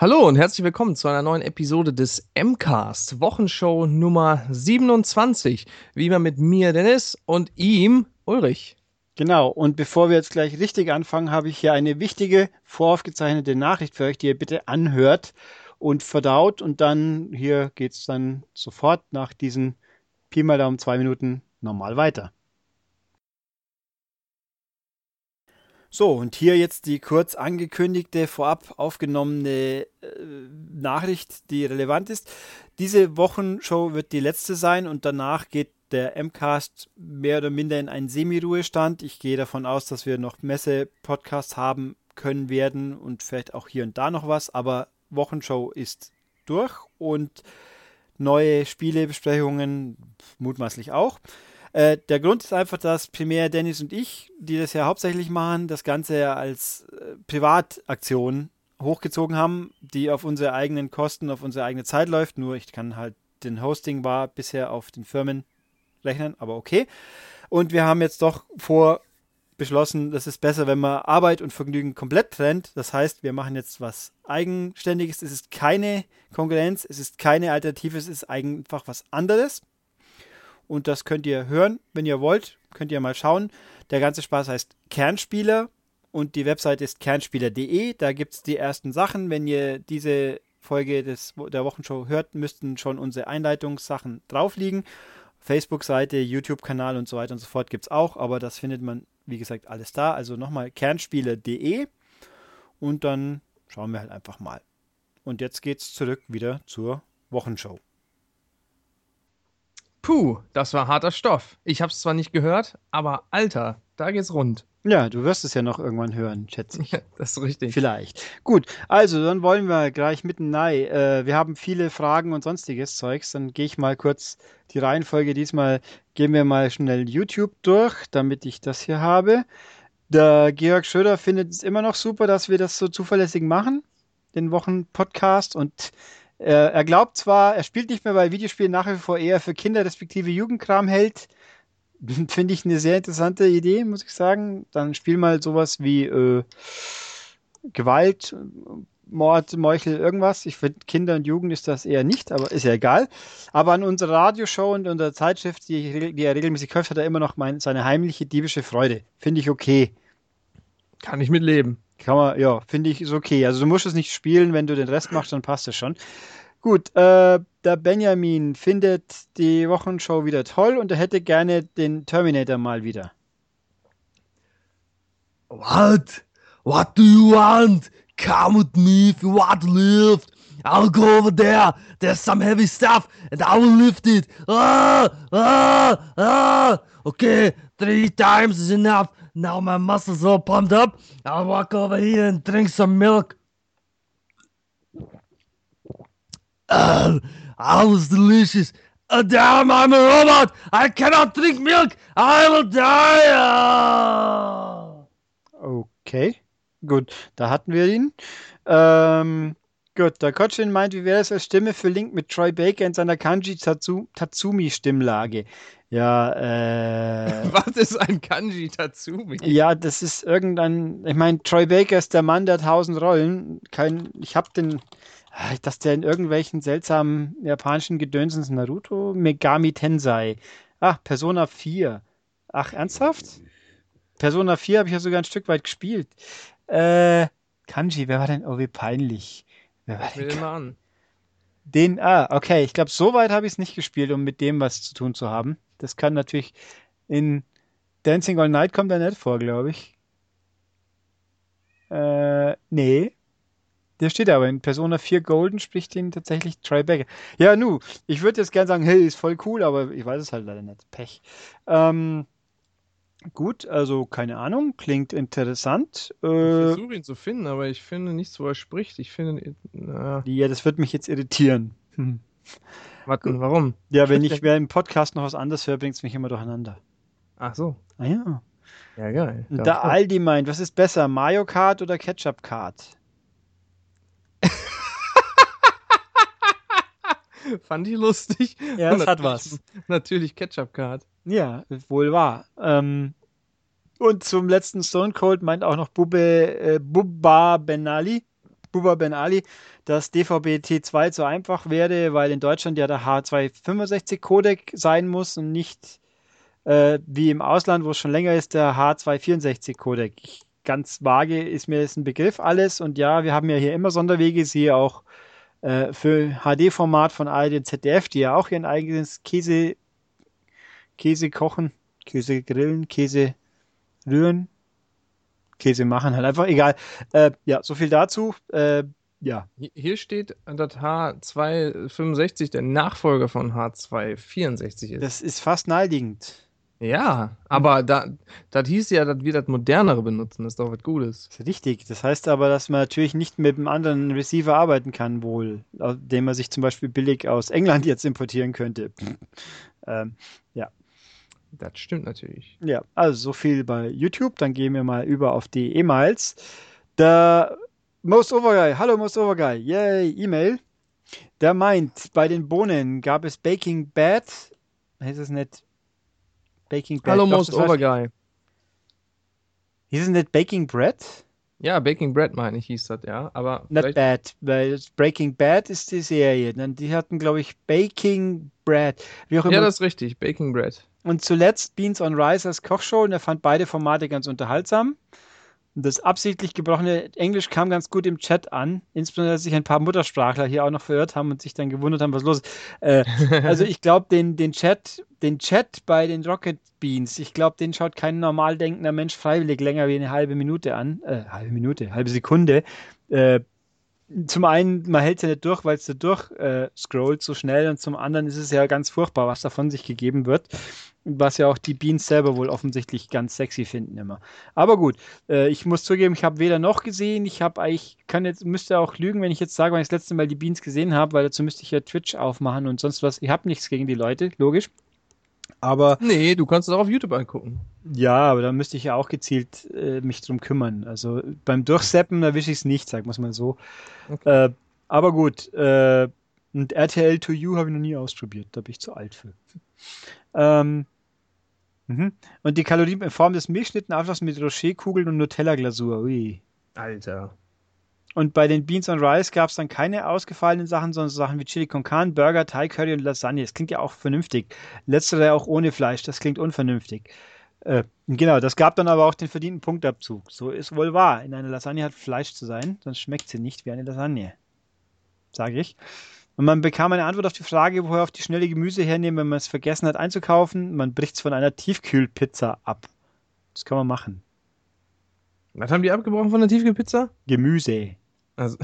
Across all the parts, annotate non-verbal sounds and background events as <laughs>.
Hallo und herzlich willkommen zu einer neuen Episode des MCAST, Wochenshow Nummer 27. Wie immer mit mir, Dennis, und ihm, Ulrich. Genau, und bevor wir jetzt gleich richtig anfangen, habe ich hier eine wichtige voraufgezeichnete Nachricht für euch, die ihr bitte anhört und verdaut. Und dann hier geht es dann sofort nach diesen Pi mal Daumen zwei Minuten normal weiter. So, und hier jetzt die kurz angekündigte, vorab aufgenommene äh, Nachricht, die relevant ist. Diese Wochenshow wird die letzte sein und danach geht der MCAST mehr oder minder in einen Semi-Ruhestand. Ich gehe davon aus, dass wir noch Messe-Podcasts haben können werden und vielleicht auch hier und da noch was, aber Wochenshow ist durch und neue Spielebesprechungen mutmaßlich auch. Äh, der Grund ist einfach, dass primär Dennis und ich, die das ja hauptsächlich machen, das Ganze als äh, Privataktion hochgezogen haben, die auf unsere eigenen Kosten, auf unsere eigene Zeit läuft. Nur ich kann halt den Hosting war bisher auf den Firmen rechnen, aber okay. Und wir haben jetzt doch vor beschlossen, das ist besser, wenn man Arbeit und Vergnügen komplett trennt. Das heißt, wir machen jetzt was Eigenständiges. Es ist keine Konkurrenz, es ist keine Alternative, es ist einfach was anderes. Und das könnt ihr hören, wenn ihr wollt. Könnt ihr mal schauen. Der ganze Spaß heißt Kernspieler und die Webseite ist kernspieler.de. Da gibt es die ersten Sachen. Wenn ihr diese Folge des, der Wochenshow hört, müssten schon unsere Einleitungssachen drauf liegen. Facebook-Seite, YouTube-Kanal und so weiter und so fort gibt es auch, aber das findet man, wie gesagt, alles da. Also nochmal kernspieler.de und dann schauen wir halt einfach mal. Und jetzt geht's zurück wieder zur Wochenshow. Puh, das war harter Stoff. Ich hab's zwar nicht gehört, aber Alter, da geht's rund. Ja, du wirst es ja noch irgendwann hören, schätze ich. Ja, <laughs> das ist richtig. Vielleicht. Gut, also dann wollen wir gleich mitten rein. Äh, wir haben viele Fragen und sonstiges Zeugs. Dann gehe ich mal kurz die Reihenfolge. Diesmal gehen wir mal schnell YouTube durch, damit ich das hier habe. Der Georg Schröder findet es immer noch super, dass wir das so zuverlässig machen, den Wochenpodcast. Und er glaubt zwar, er spielt nicht mehr, weil Videospiele nach wie vor eher für Kinder respektive Jugendkram hält <laughs> Finde ich eine sehr interessante Idee, muss ich sagen. Dann spiel mal sowas wie äh, Gewalt, Mord, Meuchel, irgendwas. Ich finde, Kinder und Jugend ist das eher nicht, aber ist ja egal. Aber an unserer Radioshow und unserer Zeitschrift, die, die er regelmäßig kauft, hat er immer noch mein, seine heimliche diebische Freude. Finde ich okay. Kann ich mitleben. Kann man, ja, finde ich ist okay. Also du musst es nicht spielen, wenn du den Rest machst, dann passt es schon. Gut, äh, der Benjamin findet die Wochenshow wieder toll und er hätte gerne den Terminator mal wieder. What? What do you want? Come with me if you want to lift. I'll go over there. There's some heavy stuff and I will lift it. Ah, ah, ah. Okay, three times is enough. Now my muscles all pumped up. I'll walk over here and drink some milk. Oh, I was delicious. Oh, damn, I'm a robot. I cannot drink milk. I will die. Okay, gut, da hatten wir ihn. Ähm, gut, der Kotschin meint, wie wäre es als Stimme für Link mit Troy Baker in seiner Kanji Tatsumi-Stimmlage? Ja, <laughs> äh. Was ist ein Kanji Tatsumi? Ja, das ist irgendein. Ich meine, Troy Baker ist der Mann der tausend Rollen. Kein, ich habe den Ah, dass der in irgendwelchen seltsamen japanischen Gedönsens Naruto, Megami Tensei. Ach, Persona 4. Ach, ernsthaft? Persona 4 habe ich ja sogar ein Stück weit gespielt. Äh, Kanji, wer war denn? Oh, wie peinlich. Wer war denn? mal an. Den, ah, okay. Ich glaube, so weit habe ich es nicht gespielt, um mit dem was zu tun zu haben. Das kann natürlich in Dancing All Night kommt er nicht vor, glaube ich. Äh, nee. Der steht aber in Persona 4 Golden spricht ihn tatsächlich Tribeca. Ja, nu, ich würde jetzt gerne sagen, hey, ist voll cool, aber ich weiß es halt leider nicht. Pech. Ähm, gut, also keine Ahnung, klingt interessant. Äh, ich versuche ihn zu finden, aber ich finde nichts, wo er spricht. Ich finde. Na. Ja, das wird mich jetzt irritieren. Hm. Warte, warum? Ja, wenn <laughs> ich wer im Podcast noch was anderes höre, bringt es mich immer durcheinander. Ach so. Ah ja. Ja, geil. Da Aldi meint, was ist besser, Mario Kart oder Ketchup Kart? <laughs> Fand ich lustig. Ja, es hat was. <laughs> Natürlich Ketchup Card. Ja, wohl wahr. Ähm, und zum letzten Stone Cold meint auch noch Bubbe, äh, Bubba Benali. Buba Ben Ali, dass DVB-T2 zu einfach wäre, weil in Deutschland ja der H265-Codec sein muss und nicht äh, wie im Ausland, wo es schon länger ist, der H264-Codec. Ganz vage ist mir das ein Begriff alles und ja, wir haben ja hier immer Sonderwege, siehe auch äh, für HD-Format von ARD und ZDF, die ja auch ihren eigenes Käse, Käse kochen, Käse grillen, Käse rühren, Käse machen, halt einfach egal. Äh, ja, so viel dazu. Äh, ja. Hier steht, dass H265 der Nachfolger von H264 ist. Das ist fast naheliegend. Ja, aber da, das hieß ja, dass wir das modernere benutzen. Das ist doch was Gutes. Das ist richtig. Das heißt aber, dass man natürlich nicht mit einem anderen Receiver arbeiten kann, wohl, den man sich zum Beispiel billig aus England <laughs> jetzt importieren könnte. ähm, ja. Das stimmt natürlich. Ja, also so viel bei YouTube. Dann gehen wir mal über auf die E-Mails. Der Most Overguy, hallo Most Overguy, yay, E-Mail. Der meint, bei den Bohnen gab es Baking Bad, heißt es nicht Baking Bread. Hallo Most Overguy. Hieß es nicht Baking Bread? Ja, Baking Bread meine ich, hieß das, ja. Aber Not Bad, weil Breaking Bad ist die Serie. Die hatten, glaube ich, Baking Bread. Wie auch immer. Ja, das ist richtig, Baking Bread. Und zuletzt Beans on Rice als Kochshow und er fand beide Formate ganz unterhaltsam. Das absichtlich gebrochene Englisch kam ganz gut im Chat an, insbesondere dass sich ein paar Muttersprachler hier auch noch verirrt haben und sich dann gewundert haben, was los ist. Äh, <laughs> also ich glaube, den, den, Chat, den Chat bei den Rocket Beans, ich glaube, den schaut kein normal denkender Mensch freiwillig länger wie eine halbe Minute an. Äh, halbe Minute, halbe Sekunde. Äh, zum einen, man hält es ja nicht durch, weil es da durch äh, scrollt so schnell und zum anderen ist es ja ganz furchtbar, was da von sich gegeben wird was ja auch die Beans selber wohl offensichtlich ganz sexy finden immer. Aber gut, äh, ich muss zugeben, ich habe weder noch gesehen, ich habe eigentlich, kann jetzt, müsste auch lügen, wenn ich jetzt sage, wann ich das letzte Mal die Beans gesehen habe, weil dazu müsste ich ja Twitch aufmachen und sonst was. Ich habe nichts gegen die Leute, logisch. Aber. Nee, du kannst es auch auf YouTube angucken. Ja, aber da müsste ich ja auch gezielt äh, mich drum kümmern. Also beim Durchseppen erwische ich es nicht, sag mal so. Okay. Äh, aber gut, äh, und RTL 2U habe ich noch nie ausprobiert, da bin ich zu alt für. Ähm, Mhm. Und die Kalorien in Form des Milchschnittenabschlusses mit Rocherkugeln und Nutella-Glasur. Ui. Alter. Und bei den Beans and Rice gab es dann keine ausgefallenen Sachen, sondern Sachen wie Chili con Carne, Burger, Thai Curry und Lasagne. Das klingt ja auch vernünftig. Letztere auch ohne Fleisch, das klingt unvernünftig. Äh, genau, das gab dann aber auch den verdienten Punktabzug. So ist wohl wahr. In einer Lasagne hat Fleisch zu sein, sonst schmeckt sie nicht wie eine Lasagne. Sage ich. Und man bekam eine Antwort auf die Frage, woher auf die schnelle Gemüse hernehmen, wenn man es vergessen hat einzukaufen. Man bricht es von einer Tiefkühlpizza ab. Das kann man machen. Was haben die abgebrochen von der Tiefkühlpizza? Gemüse. Also.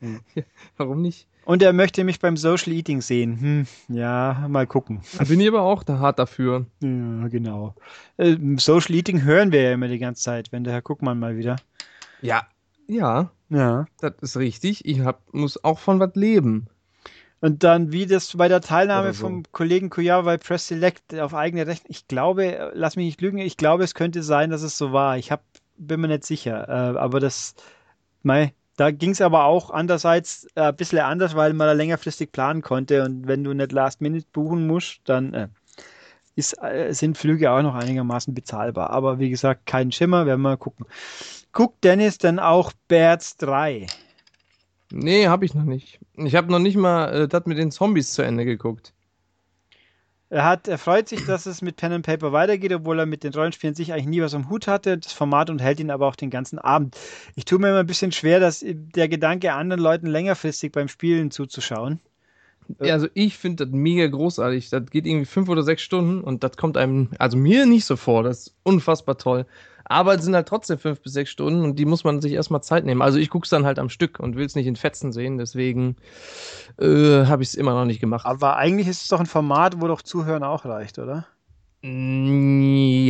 <laughs> Warum nicht? Und er möchte mich beim Social Eating sehen. Hm, ja, mal gucken. Da bin ich aber auch da hart dafür. Ja, genau. Äh, Social Eating hören wir ja immer die ganze Zeit, wenn der Herr Guckmann mal wieder. Ja, ja. Ja. Das ist richtig. Ich hab, muss auch von was leben. Und dann, wie das bei der Teilnahme so. vom Kollegen Kujawa bei Press Select auf eigene Rechnung, ich glaube, lass mich nicht lügen, ich glaube, es könnte sein, dass es so war. Ich hab, bin mir nicht sicher. Äh, aber das, mei, da ging es aber auch andererseits äh, ein bisschen anders, weil man da längerfristig planen konnte. Und wenn du nicht Last Minute buchen musst, dann äh, ist, äh, sind Flüge auch noch einigermaßen bezahlbar. Aber wie gesagt, kein Schimmer, werden wir mal gucken. Guckt Dennis dann auch Birds 3? Nee, habe ich noch nicht. Ich habe noch nicht mal äh, das mit den Zombies zu Ende geguckt. Er, hat, er freut sich, dass es mit Pen and Paper weitergeht, obwohl er mit den Rollenspielen sich eigentlich nie was am Hut hatte. Das Format unterhält ihn aber auch den ganzen Abend. Ich tue mir immer ein bisschen schwer, dass der Gedanke, anderen Leuten längerfristig beim Spielen zuzuschauen. Ja, also ich finde das mega großartig. Das geht irgendwie fünf oder sechs Stunden und das kommt einem, also mir nicht so vor. Das ist unfassbar toll. Aber es sind halt trotzdem fünf bis sechs Stunden und die muss man sich erstmal Zeit nehmen. Also ich gucke es dann halt am Stück und will es nicht in Fetzen sehen, deswegen äh, habe ich es immer noch nicht gemacht. Aber eigentlich ist es doch ein Format, wo doch Zuhören auch reicht, oder? Nein.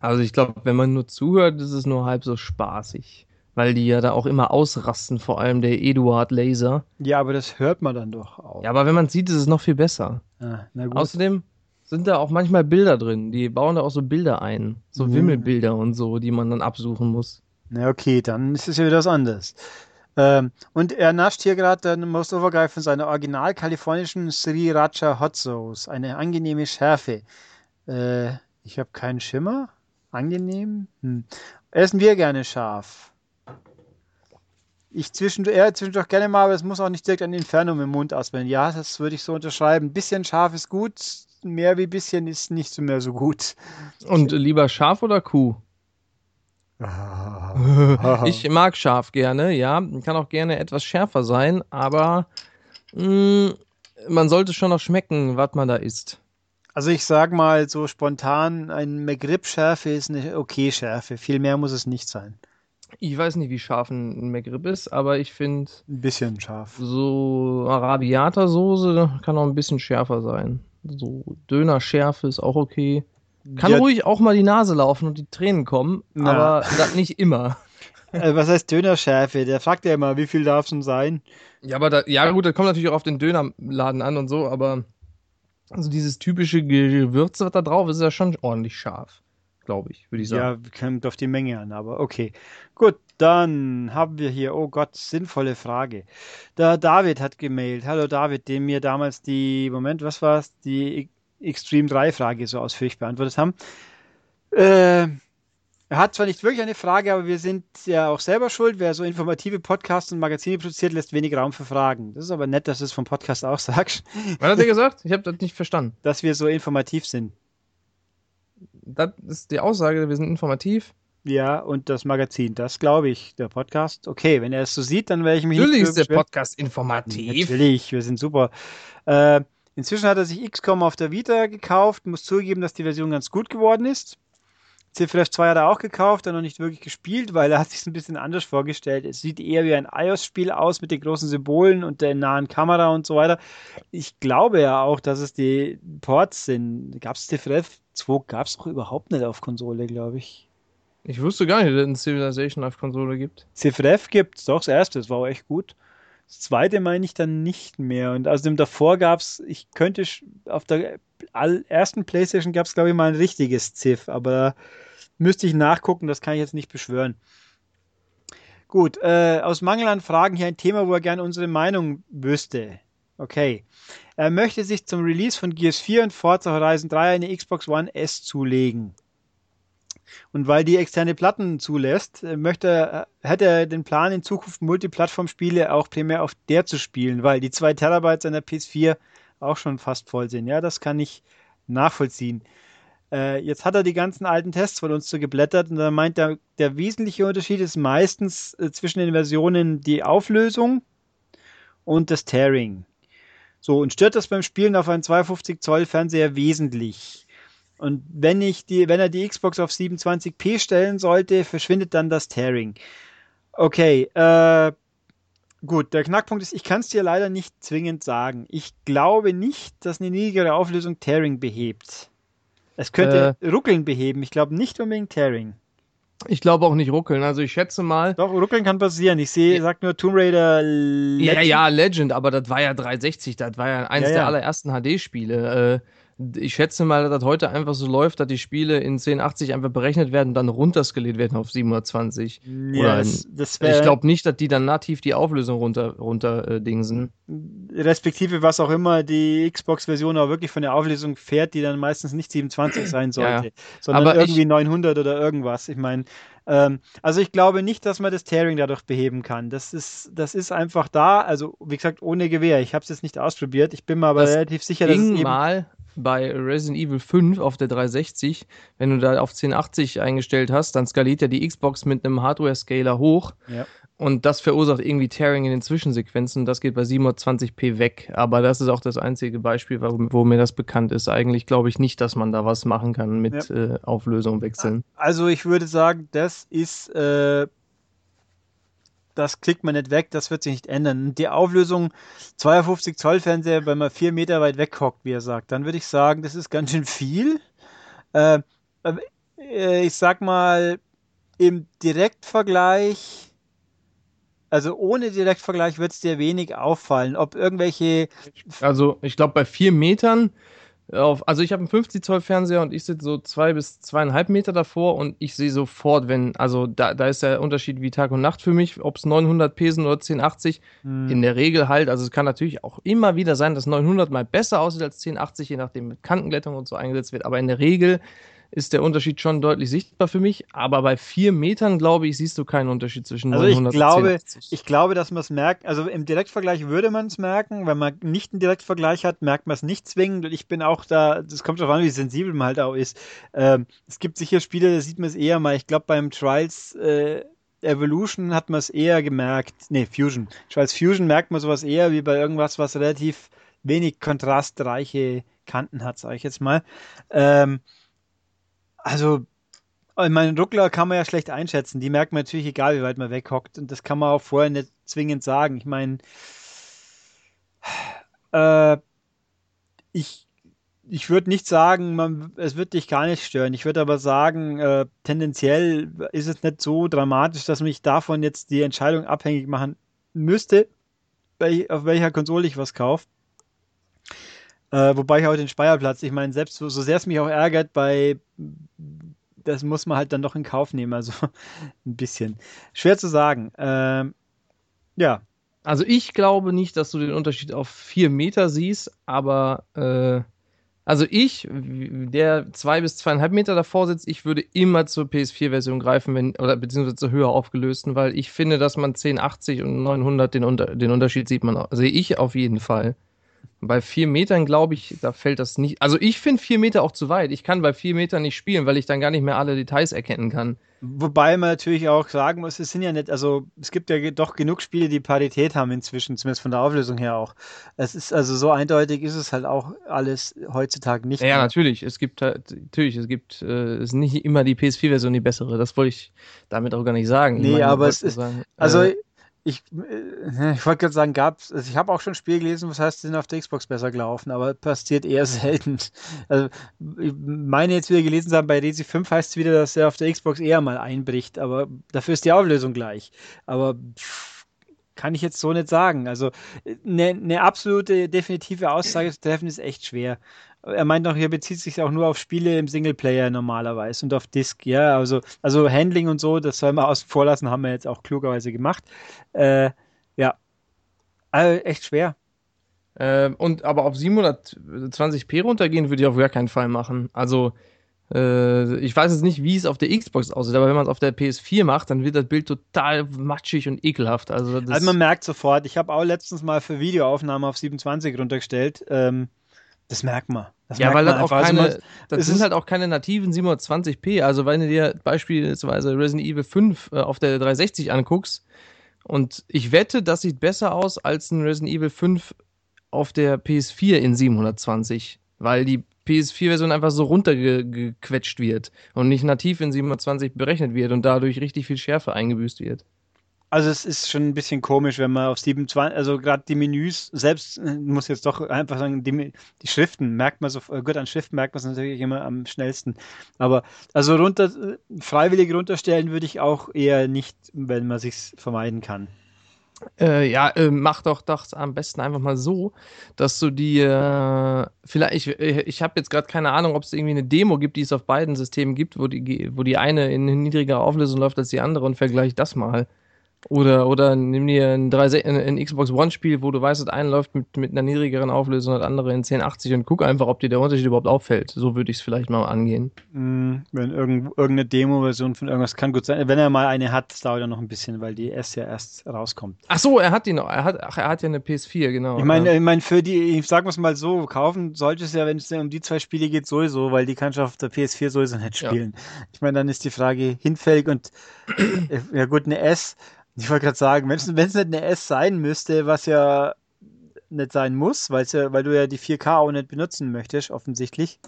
Also ich glaube, wenn man nur zuhört, ist es nur halb so spaßig. Weil die ja da auch immer ausrasten, vor allem der Eduard Laser. Ja, aber das hört man dann doch auch. Ja, aber wenn man sieht, ist es noch viel besser. Ah, Außerdem, sind da auch manchmal Bilder drin. Die bauen da auch so Bilder ein. So mhm. Wimmelbilder und so, die man dann absuchen muss. Na okay, dann ist es ja wieder was anderes. Ähm, und er nascht hier gerade dann Most Overguy von seiner original kalifornischen Sriracha Hot Sauce. Eine angenehme Schärfe. Äh, ich habe keinen Schimmer. Angenehm? Hm. Essen wir gerne scharf. Ich zwischendurch, ja, zwischendurch gerne mal, aber es muss auch nicht direkt ein Infernum im Mund auswählen. Ja, das würde ich so unterschreiben. Ein bisschen scharf ist gut, mehr wie bisschen ist nicht so mehr so gut. Und lieber Schaf oder Kuh? <laughs> ich mag scharf gerne, ja. Kann auch gerne etwas schärfer sein, aber mh, man sollte schon noch schmecken, was man da isst. Also ich sag mal so spontan, ein McRib-Schärfe ist eine okay Schärfe. Viel mehr muss es nicht sein. Ich weiß nicht, wie scharf ein McRib ist, aber ich finde. Ein bisschen scharf. So Arabiata-Soße kann auch ein bisschen schärfer sein. So Döner-Schärfe ist auch okay. Kann ja. ruhig auch mal die Nase laufen und die Tränen kommen, Na. aber das nicht immer. <laughs> Äh, was heißt Dönerschärfe? Der fragt ja immer, wie viel darf es denn sein? Ja, aber da, ja gut, das kommt natürlich auch auf den Dönerladen an und so, aber also dieses typische Gewürz, was da drauf ist, ist ja schon ordentlich scharf, glaube ich, würde ich sagen. Ja, kommt auf die Menge an, aber okay. Gut, dann haben wir hier, oh Gott, sinnvolle Frage. Der David hat gemailt. Hallo David, dem mir damals die, Moment, was war es? Die Extreme 3 Frage so ausführlich beantwortet haben. Äh, er hat zwar nicht wirklich eine Frage, aber wir sind ja auch selber schuld. Wer so informative Podcasts und Magazine produziert, lässt wenig Raum für Fragen. Das ist aber nett, dass du es vom Podcast auch sagst. Was hat er <laughs> gesagt? Ich habe das nicht verstanden. Dass wir so informativ sind. Das ist die Aussage, wir sind informativ. Ja, und das Magazin, das glaube ich, der Podcast. Okay, wenn er es so sieht, dann werde ich mich Natürlich nicht ist der Podcast informativ. Natürlich, wir sind super. Äh, inzwischen hat er sich XCOM auf der Vita gekauft, muss zugeben, dass die Version ganz gut geworden ist. Civilization 2 hat er auch gekauft, dann noch nicht wirklich gespielt, weil er hat sich ein bisschen anders vorgestellt. Es sieht eher wie ein iOS-Spiel aus mit den großen Symbolen und der nahen Kamera und so weiter. Ich glaube ja auch, dass es die Ports sind. Gab es Civilization 2? Gab es doch überhaupt nicht auf Konsole, glaube ich. Ich wusste gar nicht, dass es Civilization auf Konsole gibt. Civilization gibt es doch, das erste, das war auch echt gut. Das zweite meine ich dann nicht mehr. Und außerdem davor gab es, ich könnte auf der ersten Playstation gab es, glaube ich, mal ein richtiges Ziff, aber müsste ich nachgucken, das kann ich jetzt nicht beschwören. Gut, äh, aus Mangel an Fragen hier ein Thema, wo er gerne unsere Meinung wüsste. Okay. Er möchte sich zum Release von Gears 4 und Forza Horizon 3 eine Xbox One S zulegen. Und weil die externe Platten zulässt, äh, möchte, äh, hätte er den Plan, in Zukunft Multiplattform-Spiele auch primär auf der zu spielen, weil die 2 Terabyte seiner PS4 auch schon fast voll sind. Ja, das kann ich nachvollziehen. Äh, jetzt hat er die ganzen alten Tests von uns so geblättert und da meint er, der wesentliche Unterschied ist meistens äh, zwischen den Versionen die Auflösung und das Tearing. So, und stört das beim Spielen auf einen 250 Zoll Fernseher wesentlich. Und wenn ich die, wenn er die Xbox auf 27p stellen sollte, verschwindet dann das Tearing. Okay, äh, Gut, der Knackpunkt ist, ich kann es dir leider nicht zwingend sagen. Ich glaube nicht, dass eine niedrigere Auflösung Tearing behebt. Es könnte äh, Ruckeln beheben, ich glaube nicht unbedingt Tearing. Ich glaube auch nicht ruckeln. Also ich schätze mal. Doch, ruckeln kann passieren. Ich sehe, ja. sagt nur Tomb Raider Legend. Ja, ja, Legend, aber das war ja 360, das war ja eines ja, ja. der allerersten HD-Spiele. Äh, ich schätze mal, dass das heute einfach so läuft, dass die Spiele in 1080 einfach berechnet werden und dann runterskaliert werden auf 720. Ja, Oder das, das wär, ich glaube nicht, dass die dann nativ die Auflösung runter, runter äh, dingsen. Respektive was auch immer die Xbox-Version auch wirklich von der Auflösung fährt, die dann meistens nicht 27 <clears throat> sein sollte, ja. sondern Aber irgendwie ich, 900 oder irgendwas. Ich meine, ähm, also ich glaube nicht, dass man das Tearing dadurch beheben kann. Das ist, das ist einfach da. Also wie gesagt, ohne Gewehr. Ich habe es jetzt nicht ausprobiert. Ich bin mir aber relativ sicher, dass es eben mal bei Resident Evil 5 auf der 360, wenn du da auf 1080 eingestellt hast, dann skaliert ja die Xbox mit einem Hardware-Scaler hoch. Ja. Und das verursacht irgendwie Tearing in den Zwischensequenzen. Das geht bei 720p weg. Aber das ist auch das einzige Beispiel, wo, wo mir das bekannt ist. Eigentlich glaube ich nicht, dass man da was machen kann mit ja. äh, Auflösung wechseln. Also ich würde sagen, das ist äh, das klickt man nicht weg, das wird sich nicht ändern. Die Auflösung 52 Zoll Fernseher, wenn man vier Meter weit weg hockt, wie er sagt, dann würde ich sagen, das ist ganz schön viel. Äh, äh, ich sag mal, im Direktvergleich, also ohne Direktvergleich wird es dir wenig auffallen, ob irgendwelche. Also ich glaube, bei vier Metern auf, also ich habe einen 50 Zoll Fernseher und ich sitze so zwei bis zweieinhalb Meter davor und ich sehe sofort, wenn, also da, da ist der Unterschied wie Tag und Nacht für mich, ob es 900p sind oder 1080. Hm. In der Regel halt, also es kann natürlich auch immer wieder sein, dass 900 mal besser aussieht als 1080, je nachdem mit Kantenglättung und so eingesetzt wird, aber in der Regel ist der Unterschied schon deutlich sichtbar für mich. Aber bei vier Metern, glaube ich, siehst du keinen Unterschied zwischen Also 900 ich glaube, und 1080. ich glaube, dass man es merkt. Also im Direktvergleich würde man es merken. Wenn man nicht einen Direktvergleich hat, merkt man es nicht zwingend. Und ich bin auch da, das kommt darauf an, wie sensibel man halt auch ist. Ähm, es gibt sicher Spiele, da sieht man es eher mal. Ich glaube, beim Trials äh, Evolution hat man es eher gemerkt. Nee, Fusion. Trials Fusion merkt man sowas eher wie bei irgendwas, was relativ wenig kontrastreiche Kanten hat, sage ich jetzt mal. Ähm, also, ich meine, Ruckler kann man ja schlecht einschätzen. Die merkt man natürlich, egal wie weit man weghockt. Und das kann man auch vorher nicht zwingend sagen. Ich meine, äh, ich, ich würde nicht sagen, man, es wird dich gar nicht stören. Ich würde aber sagen, äh, tendenziell ist es nicht so dramatisch, dass mich davon jetzt die Entscheidung abhängig machen müsste, auf welcher Konsole ich was kaufe. Äh, wobei ich auch den Speierplatz, ich meine, selbst so, so sehr es mich auch ärgert, bei das muss man halt dann doch in Kauf nehmen, also <laughs> ein bisschen. Schwer zu sagen. Ähm, ja, Also ich glaube nicht, dass du den Unterschied auf vier Meter siehst, aber äh, also ich, der zwei bis zweieinhalb Meter davor sitzt, ich würde immer zur PS4-Version greifen, wenn, oder beziehungsweise zur höher aufgelösten, weil ich finde, dass man 1080 und 900 den, den Unterschied sieht man, sehe ich auf jeden Fall. Bei vier Metern glaube ich, da fällt das nicht. Also ich finde vier Meter auch zu weit. Ich kann bei vier Metern nicht spielen, weil ich dann gar nicht mehr alle Details erkennen kann. Wobei man natürlich auch sagen muss, es sind ja nicht, also es gibt ja doch genug Spiele, die Parität haben inzwischen, zumindest von der Auflösung her auch. Es ist also so eindeutig ist es halt auch alles heutzutage nicht. Ja, mehr. natürlich. Es gibt halt, natürlich, es gibt, äh, es ist nicht immer die PS4-Version die bessere. Das wollte ich damit auch gar nicht sagen. Nee, ich aber wollte es ist- sagen, Also äh, ich, äh, ich wollte gerade sagen, gab's, also ich habe auch schon Spiele gelesen, was heißt, die sind auf der Xbox besser gelaufen, aber passiert eher <laughs> selten. Also ich meine jetzt wieder gelesen zu haben, bei Resi 5 heißt es wieder, dass er auf der Xbox eher mal einbricht, aber dafür ist die Auflösung gleich. Aber pff, kann ich jetzt so nicht sagen. Also eine, eine absolute definitive Aussage zu treffen ist echt schwer. Er meint noch, hier bezieht sich auch nur auf Spiele im Singleplayer normalerweise und auf Disk, ja, also, also Handling und so, das soll man außen vor lassen, haben wir jetzt auch klugerweise gemacht. Äh, ja, also echt schwer. äh, und aber auf 720p runtergehen würde ich auf gar keinen Fall machen. Also äh, ich weiß jetzt nicht, wie es auf der Xbox aussieht, aber wenn man es auf der PS4 macht, dann wird das Bild total matschig und ekelhaft. Also, das, Also man merkt sofort, ich habe auch letztens mal für Videoaufnahme auf 27 runtergestellt, ähm, das merkt man. Das Ja, weil das auch. Also keine, man- das sind halt auch keine nativen 720p. Also wenn du dir beispielsweise Resident Evil 5 äh, auf der 360 anguckst und ich wette, das sieht besser aus als ein Resident Evil 5 auf der PS4 in 720, weil die PS4-Version einfach so runtergequetscht wird und nicht nativ in 720 berechnet wird und dadurch richtig viel Schärfe eingebüßt wird. Also es ist schon ein bisschen komisch, wenn man auf 27, also gerade die Menüs selbst, äh, muss jetzt doch einfach sagen, die, die Schriften merkt man so, äh, gut, an Schriften merkt man es natürlich immer am schnellsten. Aber also runter, äh, freiwillig runterstellen würde ich auch eher nicht, wenn man sich's vermeiden kann. Äh, ja, äh, mach doch das am besten einfach mal so, dass du die, äh, vielleicht, ich, äh, ich habe jetzt gerade keine Ahnung, ob es irgendwie eine Demo gibt, die es auf beiden Systemen gibt, wo die, wo die eine in niedrigerer Auflösung läuft als die andere und vergleich das mal. Oder, oder nimm dir ein, 3, ein, Xbox One-Spiel, wo du weißt, das eine läuft mit, mit einer niedrigeren Auflösung und das andere in 1080 und guck einfach, ob dir der Unterschied überhaupt auffällt. So würde ich es vielleicht mal angehen. Mm, Wenn irgend, irgendeine Demo-Version von irgendwas kann gut sein. Wenn er mal eine hat, dauert ja noch ein bisschen, weil die S ja erst rauskommt. Ach so, er hat die noch. Er hat, ach, er hat ja eine PS4, genau. Ich meine, Ja. ich meine, für die, ich sag mal so, kaufen solltest du ja, wenn es um die zwei Spiele geht, sowieso, weil die kannst du auf der PS4 sowieso nicht Ja. spielen. Ich meine, dann ist die Frage hinfällig und äh, ja gut, eine S. Ich wollte gerade sagen, wenn es nicht eine S sein müsste, was ja nicht sein muss, weil's ja, weil du ja die 4K auch nicht benutzen möchtest, offensichtlich,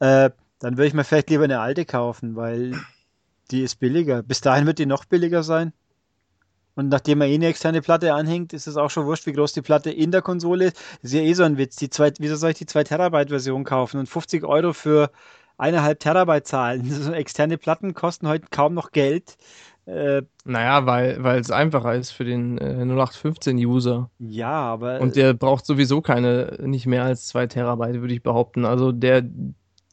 äh, dann würde ich mir vielleicht lieber eine alte kaufen, weil die ist billiger. Bis dahin wird die noch billiger sein. Und nachdem man eh eine externe Platte anhängt, ist es auch schon wurscht, wie groß die Platte in der Konsole ist. Das ist ja eh so ein Witz. Die zwei, wieso soll ich die 2 Terabyte Version kaufen und 50 Euro für eineinhalb Terabyte zahlen? <laughs> So externe Platten kosten heute kaum noch Geld. Äh, Naja, weil weil es einfacher ist für den äh, 0815-User. ja, aber Und der braucht sowieso keine, nicht mehr als 2 Terabyte, würde ich behaupten. Also der,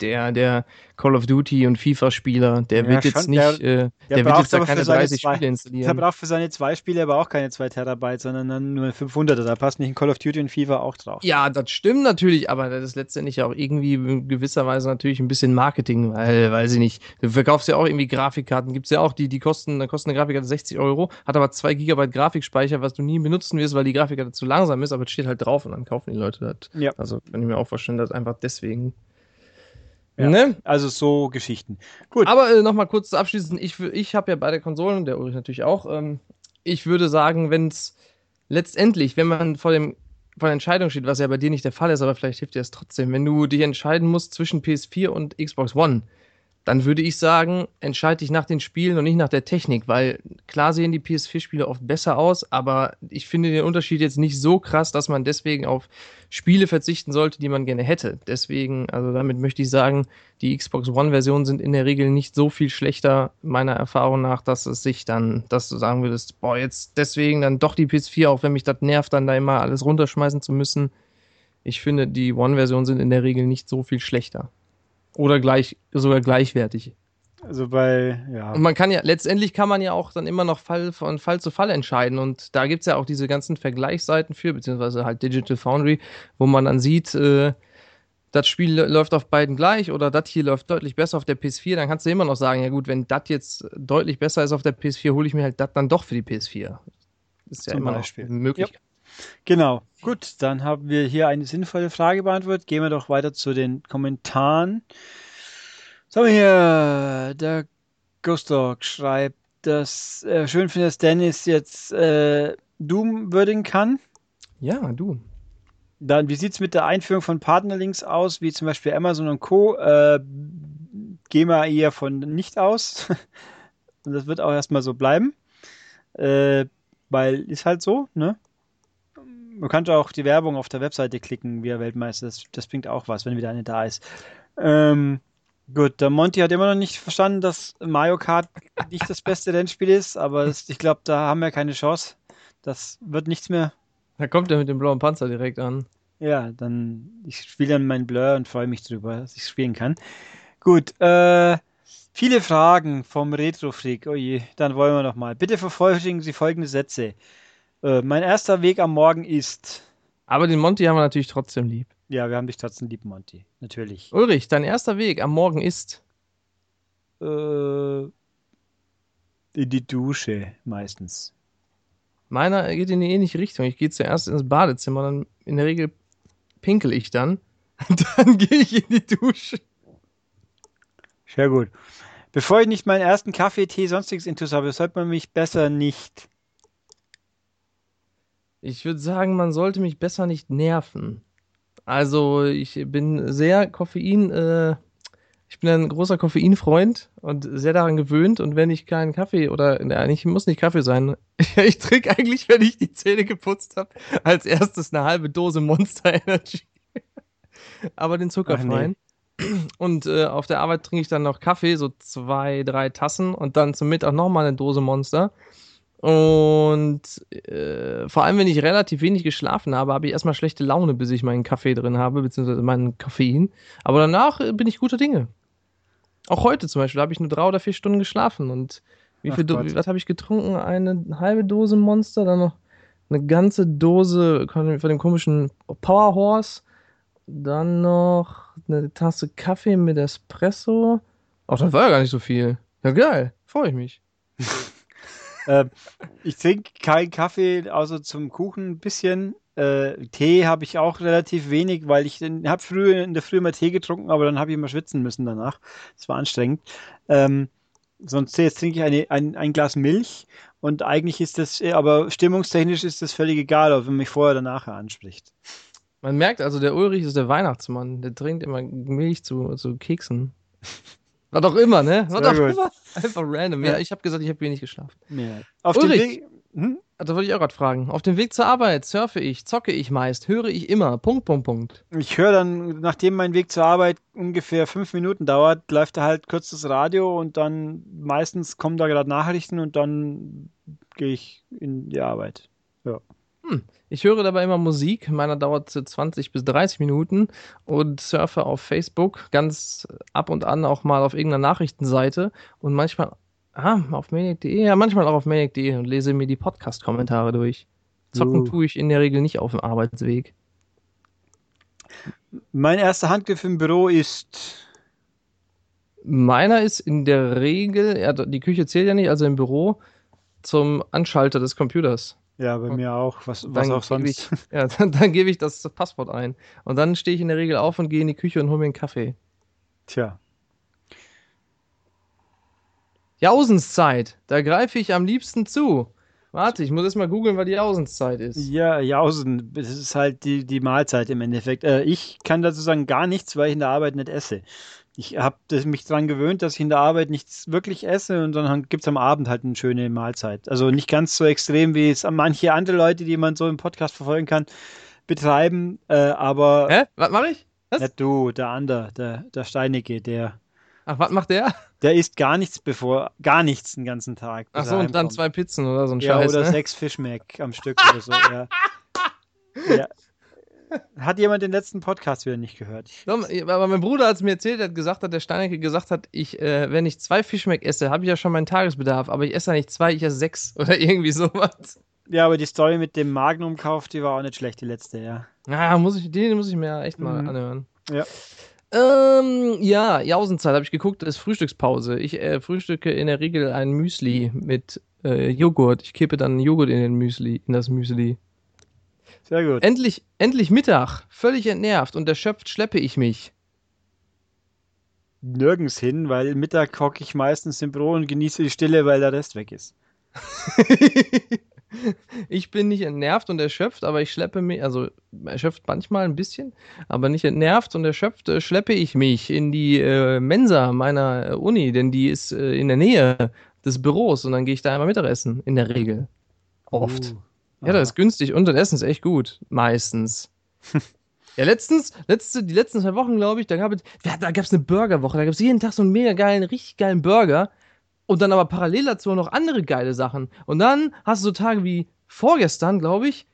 der, der Call of Duty und FIFA-Spieler, der Ja, wird jetzt schon, nicht, der- äh, der, wird braucht jetzt da keine seine 30 zwei- Spiele Der installieren. braucht für seine zwei Spiele aber auch keine 2 Terabyte, sondern dann nur 500er. Da passt nicht ein Call of Duty und FIFA auch drauf. Ja, das stimmt natürlich, aber das ist letztendlich auch irgendwie in gewisser Weise natürlich ein bisschen Marketing, weil, weiß ich nicht, du verkaufst ja auch irgendwie Grafikkarten, gibt's ja auch, die, die kosten, da kostet eine Grafikkarte 60 Euro, hat aber 2 Gigabyte Grafikspeicher, was du nie benutzen wirst, weil die Grafikkarte zu langsam ist, aber es steht halt drauf und dann kaufen die Leute das. Ja. Also kann ich mir auch vorstellen, dass einfach deswegen. Ja. Ne? Also so Geschichten. Gut. Aber äh, nochmal kurz abschließend, ich, ich habe ja beide Konsolen, der Ulrich natürlich auch. Ähm, ich würde sagen, wenn es letztendlich, wenn man vor dem vor der Entscheidung steht, was ja bei dir nicht der Fall ist, aber vielleicht hilft dir das trotzdem, wenn du dich entscheiden musst zwischen PS4 und Xbox One, dann würde ich sagen, entscheide dich nach den Spielen und nicht nach der Technik, weil klar sehen die PS4-Spiele oft besser aus, aber ich finde den Unterschied jetzt nicht so krass, dass man deswegen auf Spiele verzichten sollte, die man gerne hätte. Deswegen, also damit möchte ich sagen, die Xbox One-Versionen sind in der Regel nicht so viel schlechter, meiner Erfahrung nach, dass es sich dann, dass du sagen würdest, boah, jetzt deswegen dann doch die PS4, auch wenn mich das nervt, dann da immer alles runterschmeißen zu müssen. Ich finde, die One-Versionen sind in der Regel nicht so viel schlechter. Oder gleich, sogar gleichwertig. Also bei, ja. Und man kann ja, letztendlich kann man ja auch dann immer noch Fall von Fall zu Fall entscheiden. Und da gibt's ja auch diese ganzen Vergleichsseiten für, beziehungsweise halt Digital Foundry, wo man dann sieht, äh, das Spiel läuft auf beiden gleich oder das hier läuft deutlich besser auf der PS4, dann kannst du immer noch sagen, ja gut, wenn das jetzt deutlich besser ist auf der PS4, hole ich mir halt das dann doch für die PS4. Das ist ja Zum immer Beispiel. noch möglich. Genau. Gut, dann haben wir hier eine sinnvolle Frage beantwortet. Gehen wir doch weiter zu den Kommentaren. So, hier, der Ghost Dog schreibt, dass er schön findet, dass Dennis jetzt äh, Doom würdigen kann. Ja, du. Dann, wie sieht's mit der Einführung von Partnerlinks aus, wie zum Beispiel Amazon und Co.? Äh, gehen wir eher von nicht aus. <laughs> Und das wird auch erstmal so bleiben. Äh, weil ist halt so, ne? Man könnte auch die Werbung auf der Webseite klicken, wie er Weltmeister ist. Das bringt auch was, wenn wieder eine da ist. Ähm, gut, der Monty hat immer noch nicht verstanden, dass Mario Kart nicht das beste Rennspiel ist, aber das, ich glaube, da haben wir keine Chance. Das wird nichts mehr. Da kommt er mit dem blauen Panzer direkt an. Ja, dann ich spiele dann mein Blur und freue mich drüber, dass ich spielen kann. Gut, äh, viele Fragen vom Retro-Freak. Oh je, dann wollen wir noch mal. Bitte vervollständigen Sie folgende Sätze. Äh, mein erster Weg am Morgen ist. Aber den Monty haben wir natürlich trotzdem lieb. Ja, wir haben dich trotzdem lieb, Monty. Natürlich. Ulrich, dein erster Weg am Morgen ist. Äh, in die Dusche meistens. Meiner geht in die ähnliche Richtung. Ich gehe zuerst ins Badezimmer, dann in der Regel pinkel ich dann. <laughs> Dann gehe ich in die Dusche. Sehr gut. Bevor ich nicht meinen ersten Kaffee, Tee, sonstiges Intus habe, sollte man mich besser nicht. Ich würde sagen, man sollte mich besser nicht nerven. Also, ich bin sehr Koffein, äh, ich bin ein großer Koffeinfreund und sehr daran gewöhnt. Und wenn ich keinen Kaffee oder, nein, ich muss nicht Kaffee sein. <laughs> Ich trinke eigentlich, wenn ich die Zähne geputzt habe, als erstes eine halbe Dose Monster Energy. Aber den zuckerfreien. Und äh, auf der Arbeit trinke ich dann noch Kaffee, so zwei, drei Tassen und dann zum Mittag nochmal eine Dose Monster. Und äh, vor allem, wenn ich relativ wenig geschlafen habe, habe ich erstmal schlechte Laune, bis ich meinen Kaffee drin habe, beziehungsweise meinen Koffein. Aber danach äh, bin ich guter Dinge. Auch heute zum Beispiel habe ich nur drei oder vier Stunden geschlafen. Und wie Ach viel, Gott. was habe ich getrunken? Eine halbe Dose Monster, dann noch eine ganze Dose von von dem komischen Power Horse, dann noch eine Tasse Kaffee mit Espresso. Ach, das war ja gar nicht so viel. Ja, geil. Freue ich mich. <laughs> Ähm, ich trinke keinen Kaffee, außer zum Kuchen ein bisschen. Äh, Tee habe ich auch relativ wenig, weil ich habe früher in der Früh immer Tee getrunken, aber dann habe ich immer schwitzen müssen danach. Das war anstrengend. Ähm, sonst jetzt trinke ich eine, ein, ein Glas Milch und eigentlich ist das, äh, aber stimmungstechnisch ist das völlig egal, ob man mich vorher oder nachher anspricht. Man merkt also, der Ulrich ist der Weihnachtsmann. Der trinkt immer Milch zu, zu Keksen. Was auch immer, ne? Was auch immer. Einfach random. Ja, Ja. ich habe gesagt, ich habe wenig geschlafen. Ja. Auf Ulrich. dem Weg. Hm? Also wollte ich auch gerade fragen. Auf dem Weg zur Arbeit surfe ich, zocke ich meist, höre ich immer. Punkt, Punkt, Punkt. Ich höre dann, nachdem mein Weg zur Arbeit ungefähr fünf Minuten dauert, läuft da halt kurz das Radio und dann meistens kommen da gerade Nachrichten und dann gehe ich in die Arbeit. Hm. Ich höre dabei immer Musik. Meiner dauert 20 bis 30 Minuten und surfe auf Facebook, ganz ab und an auch mal auf irgendeiner Nachrichtenseite und manchmal ah, auf maniac.de, ja, manchmal auch auf maniac.de und lese mir die Podcast-Kommentare durch. Zocken Uh. tue ich in der Regel nicht auf dem Arbeitsweg. Mein erster Handgriff im Büro ist. Meiner ist in der Regel, ja, die Küche zählt ja nicht, also im Büro zum Anschalter des Computers. Ja, bei mir auch. Was, was auch sonst. Ich, ja, <laughs> dann, dann gebe ich das Passwort ein. Und dann stehe ich in der Regel auf und gehe in die Küche und hole mir einen Kaffee. Tja. Jausenszeit, da greife ich am liebsten zu. Warte, ich muss erst mal googeln, was die Jausenszeit ist. Ja, Jausen, das ist halt die, die Mahlzeit im Endeffekt. Äh, ich kann dazu sagen gar nichts, weil ich in der Arbeit nicht esse. Ich habe mich daran gewöhnt, dass ich in der Arbeit nichts wirklich esse und dann gibt es am Abend halt eine schöne Mahlzeit. Also nicht ganz so extrem, wie es manche andere Leute, die man so im Podcast verfolgen kann, betreiben, äh, aber Hä? Was mache ich? Was? nicht du, der andere, der, der Steinige, der, Ach, was macht der? der isst gar nichts bevor, gar nichts den ganzen Tag. Ach so, und dann zwei Pizzen oder so ein Ja, Scheiß. oder ne? sechs Fischmeck am Stück oder so, ja. <laughs> ja. Hat jemand den letzten Podcast wieder nicht gehört? Aber mein Bruder hat es mir erzählt, hat gesagt hat, der Steinecke gesagt hat, ich, äh, wenn ich zwei Fischmeck esse, habe ich ja schon meinen Tagesbedarf, aber ich esse ja nicht zwei, ich esse sechs <laughs> oder irgendwie sowas. ja, aber die Story mit dem Magnum-Kauf, die war auch nicht schlecht, die letzte, ja. Ja, muss ich, den muss ich mir echt mal Mhm. anhören. Ja. Ähm, ja, Jausenzeit habe ich geguckt, das ist Frühstückspause. Ich äh, frühstücke in der Regel ein Müsli mit äh, Joghurt. Ich kippe dann Joghurt in den Müsli, in das Müsli. Sehr gut. Endlich, endlich Mittag, völlig entnervt und erschöpft schleppe ich mich. Nirgends hin, weil Mittag hocke ich meistens im Büro und genieße die Stille, weil der Rest weg ist. <laughs> ich bin nicht entnervt und erschöpft, aber ich schleppe mich, also erschöpft manchmal ein bisschen, aber nicht entnervt und erschöpft äh, schleppe ich mich in die äh, Mensa meiner äh, Uni, denn die ist äh, in der Nähe des Büros und dann gehe ich da einmal Mittagessen, in der Regel. Oft. Uh, Ja, das ist günstig und das Essen ist echt gut. Meistens. <laughs> ja, letztens, letzte, die letzten zwei Wochen, glaube ich, da gab es, da gab es eine Burgerwoche. Da gab es jeden Tag so einen mega geilen, richtig geilen Burger. Und dann aber parallel dazu noch andere geile Sachen. Und dann hast du so Tage wie vorgestern, glaube ich,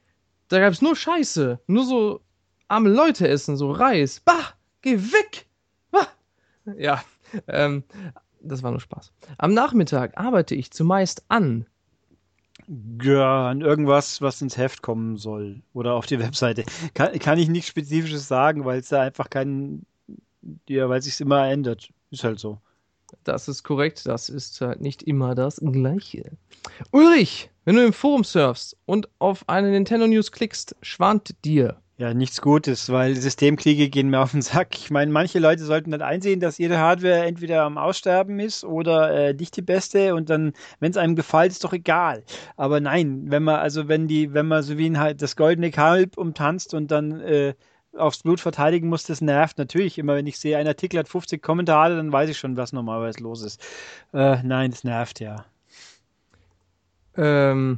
da gab es nur Scheiße. Nur so arme Leute essen, so Reis. Bah, geh weg. Bah. Ja, ähm, das war nur Spaß. Am Nachmittag arbeite ich zumeist an Ja, an irgendwas, was ins Heft kommen soll oder auf die <laughs> Webseite. Kann, kann ich nichts Spezifisches sagen, weil es da einfach keinen, ja, weil sich immer ändert. Ist halt so. Das ist korrekt, das ist halt nicht immer das Gleiche. Ulrich, wenn du im Forum surfst und auf eine Nintendo News klickst, schwant dir. Ja, nichts Gutes, weil Systemkriege gehen mir auf den Sack. Ich meine, manche Leute sollten dann einsehen, dass ihre Hardware entweder am Aussterben ist oder äh, nicht die beste und dann, wenn es einem gefällt, ist doch egal. Aber nein, wenn man, also wenn die, wenn man so wie ein halt das goldene Kalb umtanzt und dann äh, aufs Blut verteidigen muss, das nervt natürlich immer. Wenn ich sehe, ein Artikel hat 50 Kommentare, dann weiß ich schon, was normalerweise los ist. Äh, nein, das nervt ja. Ähm,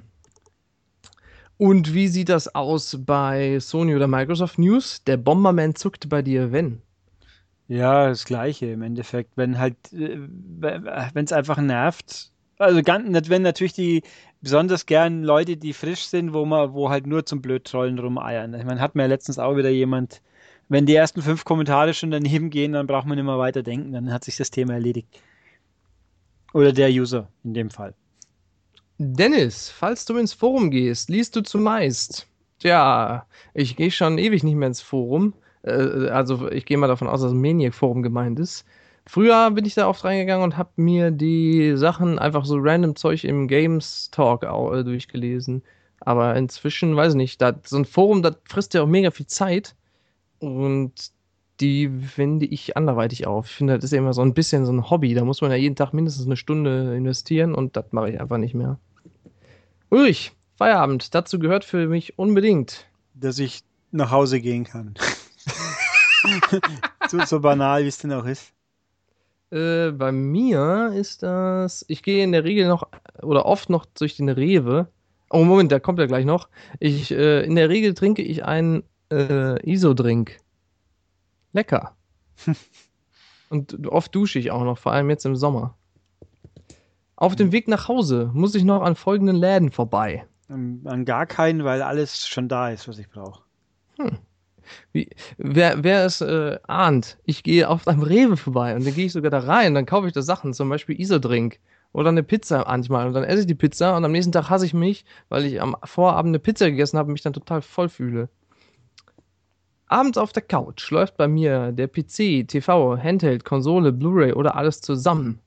und wie sieht das aus bei Sony oder Microsoft News? Der Bomberman zuckt bei dir, wenn. Ja, das Gleiche im Endeffekt. Wenn halt, äh, wenn es einfach nervt. Also ganz, nicht, wenn natürlich die besonders gern Leute, die frisch sind, wo man, wo halt nur zum Blödtrollen rumeiern. Ich meine, hat mir ja letztens auch wieder jemand, wenn die ersten fünf Kommentare schon daneben gehen, dann braucht man immer weiter denken, dann hat sich das Thema erledigt. Oder der User in dem Fall. Dennis, falls du ins Forum gehst, liest du zumeist. Tja, ich gehe schon ewig nicht mehr ins Forum. Äh, also ich gehe mal davon aus, dass ein Maniac-Forum gemeint ist. Früher bin ich da oft reingegangen und habe mir die Sachen einfach so random Zeug im Games Talk äh, durchgelesen. Aber inzwischen, weiß ich nicht, da, so ein Forum, das frisst ja auch mega viel Zeit. Und die wende ich anderweitig auf. Ich finde, das ist ja immer so ein bisschen so ein Hobby. Da muss man ja jeden Tag mindestens eine Stunde investieren und das mache ich einfach nicht mehr. Ulrich, Feierabend. Dazu gehört für mich unbedingt. Dass ich nach Hause gehen kann. <laughs> so, so banal, wie es denn auch ist. Äh, bei mir ist das. Ich gehe in der Regel noch oder oft noch durch den Rewe. Oh, Moment, der kommt ja gleich noch. Ich, äh, in der Regel trinke ich einen äh, ISO-Drink. Lecker. <laughs> Und oft dusche ich auch noch, vor allem jetzt im Sommer. Auf dem Weg nach Hause muss ich noch an folgenden Läden vorbei. An gar keinen, weil alles schon da ist, was ich brauche. Hm. Wie, wer, wer es äh, ahnt, ich gehe auf einem Rewe vorbei und dann gehe ich sogar da rein, dann kaufe ich da Sachen, zum Beispiel Isodrink oder eine Pizza manchmal und dann esse ich die Pizza und am nächsten Tag hasse ich mich, weil ich am Vorabend eine Pizza gegessen habe und mich dann total voll fühle. Abends auf der Couch läuft bei mir der PC, TV, Handheld, Konsole, Blu-ray oder alles zusammen.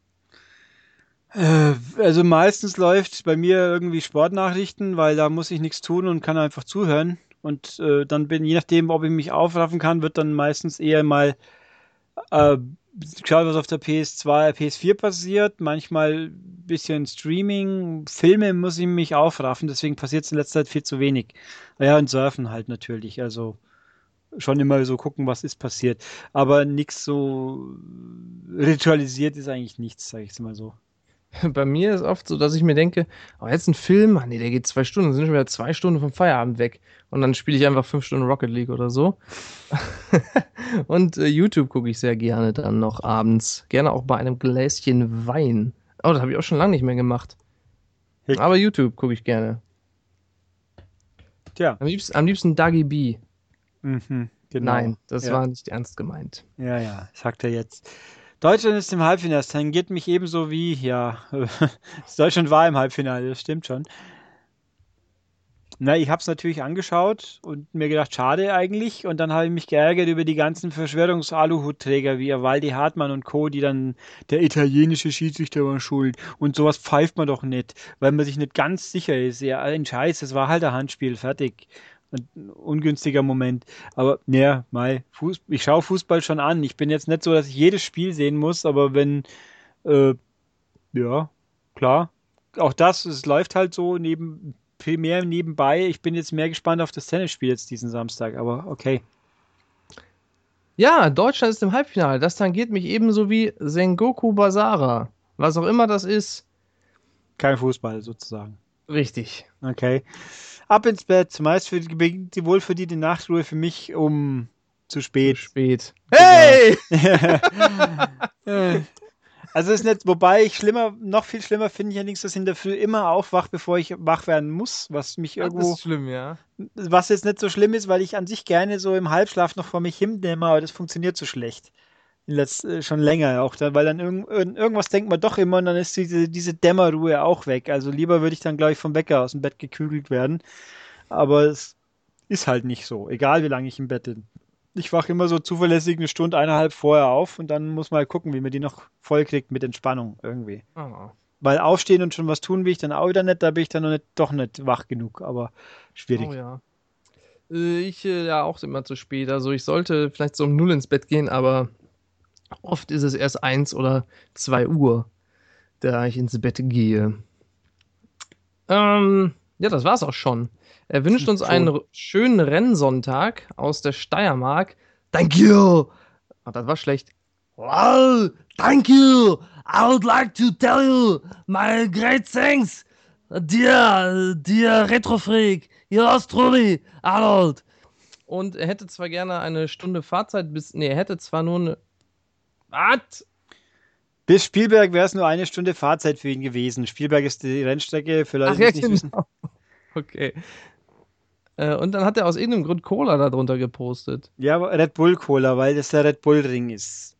Äh, also meistens läuft bei mir irgendwie Sportnachrichten, weil da muss ich nichts tun und kann einfach zuhören. Und äh, dann bin, je nachdem, ob ich mich aufraffen kann, wird dann meistens eher mal äh, geschaut, was auf der PS2, PS4 passiert. Manchmal ein bisschen Streaming, Filme muss ich mich aufraffen, deswegen passiert es in letzter Zeit viel zu wenig. Ja, und Surfen halt natürlich. Also schon immer so gucken, was ist passiert. Aber nichts so ritualisiert ist eigentlich nichts, sage ich es mal so. <laughs> Bei mir ist oft so, dass ich mir denke, oh, jetzt ein Film, ach nee, der geht zwei Stunden, dann sind schon wieder zwei Stunden vom Feierabend weg. Und dann spiele ich einfach fünf Stunden Rocket League oder so. <laughs> und äh, YouTube gucke ich sehr gerne dann noch abends. Gerne auch bei einem Gläschen Wein. Oh, das habe ich auch schon lange nicht mehr gemacht. Aber YouTube gucke ich gerne. Tja. Am liebsten, am liebsten Dagi B. Mhm, genau. Nein, das ja. war nicht ernst gemeint. Ja, ja, sagt er jetzt. Deutschland ist im Halbfinale. Das tangiert mich ebenso wie, ja, <laughs> Deutschland war im Halbfinale, das stimmt schon. Na, ich habe es natürlich angeschaut und mir gedacht, schade eigentlich. Und dann habe ich mich geärgert über die ganzen Verschwörungs-Aluhutträger wie Waldi Hartmann und Co., die dann der italienische Schiedsrichter war schuld. Und sowas pfeift man doch nicht, weil man sich nicht ganz sicher ist. Ja, ein Scheiß, es war halt ein Handspiel, fertig ein ungünstiger Moment. Aber ja, mal, Fuß, ich schaue Fußball schon an. Ich bin jetzt nicht so, dass ich jedes Spiel sehen muss, aber wenn, äh, ja, klar, auch das, es läuft halt so neben, mehr nebenbei. Ich bin jetzt mehr gespannt auf das Tennisspiel jetzt diesen Samstag, aber okay. Ja, Deutschland ist im Halbfinale. Das tangiert mich ebenso wie Sengoku Basara. Was auch immer das ist. Kein Fußball sozusagen. Richtig. Okay ab ins Bett. Meist für die, die wohlverdiente Nachtruhe für mich um zu spät. Zu spät. Hey! <laughs> also ist nicht, wobei ich schlimmer, noch viel schlimmer finde ich allerdings, dass ich in der Früh immer aufwach, bevor ich wach werden muss, was mich irgendwo. Das ist schlimm, ja. Was jetzt nicht so schlimm ist, weil ich an sich gerne so im Halbschlaf noch vor mich hinnehme, aber das funktioniert so schlecht. Letzt, äh, schon länger auch, weil dann irgend, irgendwas denkt man doch immer und dann ist diese, diese Dämmerruhe auch weg. Also lieber würde ich dann, glaube ich, vom Wecker aus dem Bett gekügelt werden. Aber es ist halt nicht so, egal wie lange ich im Bett bin. Ich wache immer so zuverlässig eine Stunde, eineinhalb vorher auf und dann muss man halt gucken, wie man die noch voll kriegt mit Entspannung irgendwie. Oh. Weil aufstehen und schon was tun will ich dann auch wieder nicht, da bin ich dann noch nicht, doch nicht wach genug, aber schwierig. Oh ja. Äh, ich äh, ja auch immer zu spät. Also ich sollte vielleicht so um null ins Bett gehen, aber Oft ist es erst eins oder zwei Uhr, da ich ins Bett gehe. Ähm, ja, das war's auch schon. Er wünscht uns einen schönen Rennsonntag aus der Steiermark. Thank you! Oh, das war schlecht. Well, thank you! I would like to tell you my great thanks! Dear, dear Retrofreak, yours truly, Arnold! Und er hätte zwar gerne eine Stunde Fahrzeit bis. Nee, er hätte zwar nur eine was? Bis Spielberg wäre es nur eine Stunde Fahrzeit für ihn gewesen. Spielberg ist die Rennstrecke, für Leute, die ja, es nicht genau. wissen. Okay. Äh, und dann hat er aus irgendeinem Grund Cola darunter gepostet. Ja, Red Bull Cola, weil das der Red Bull Ring ist.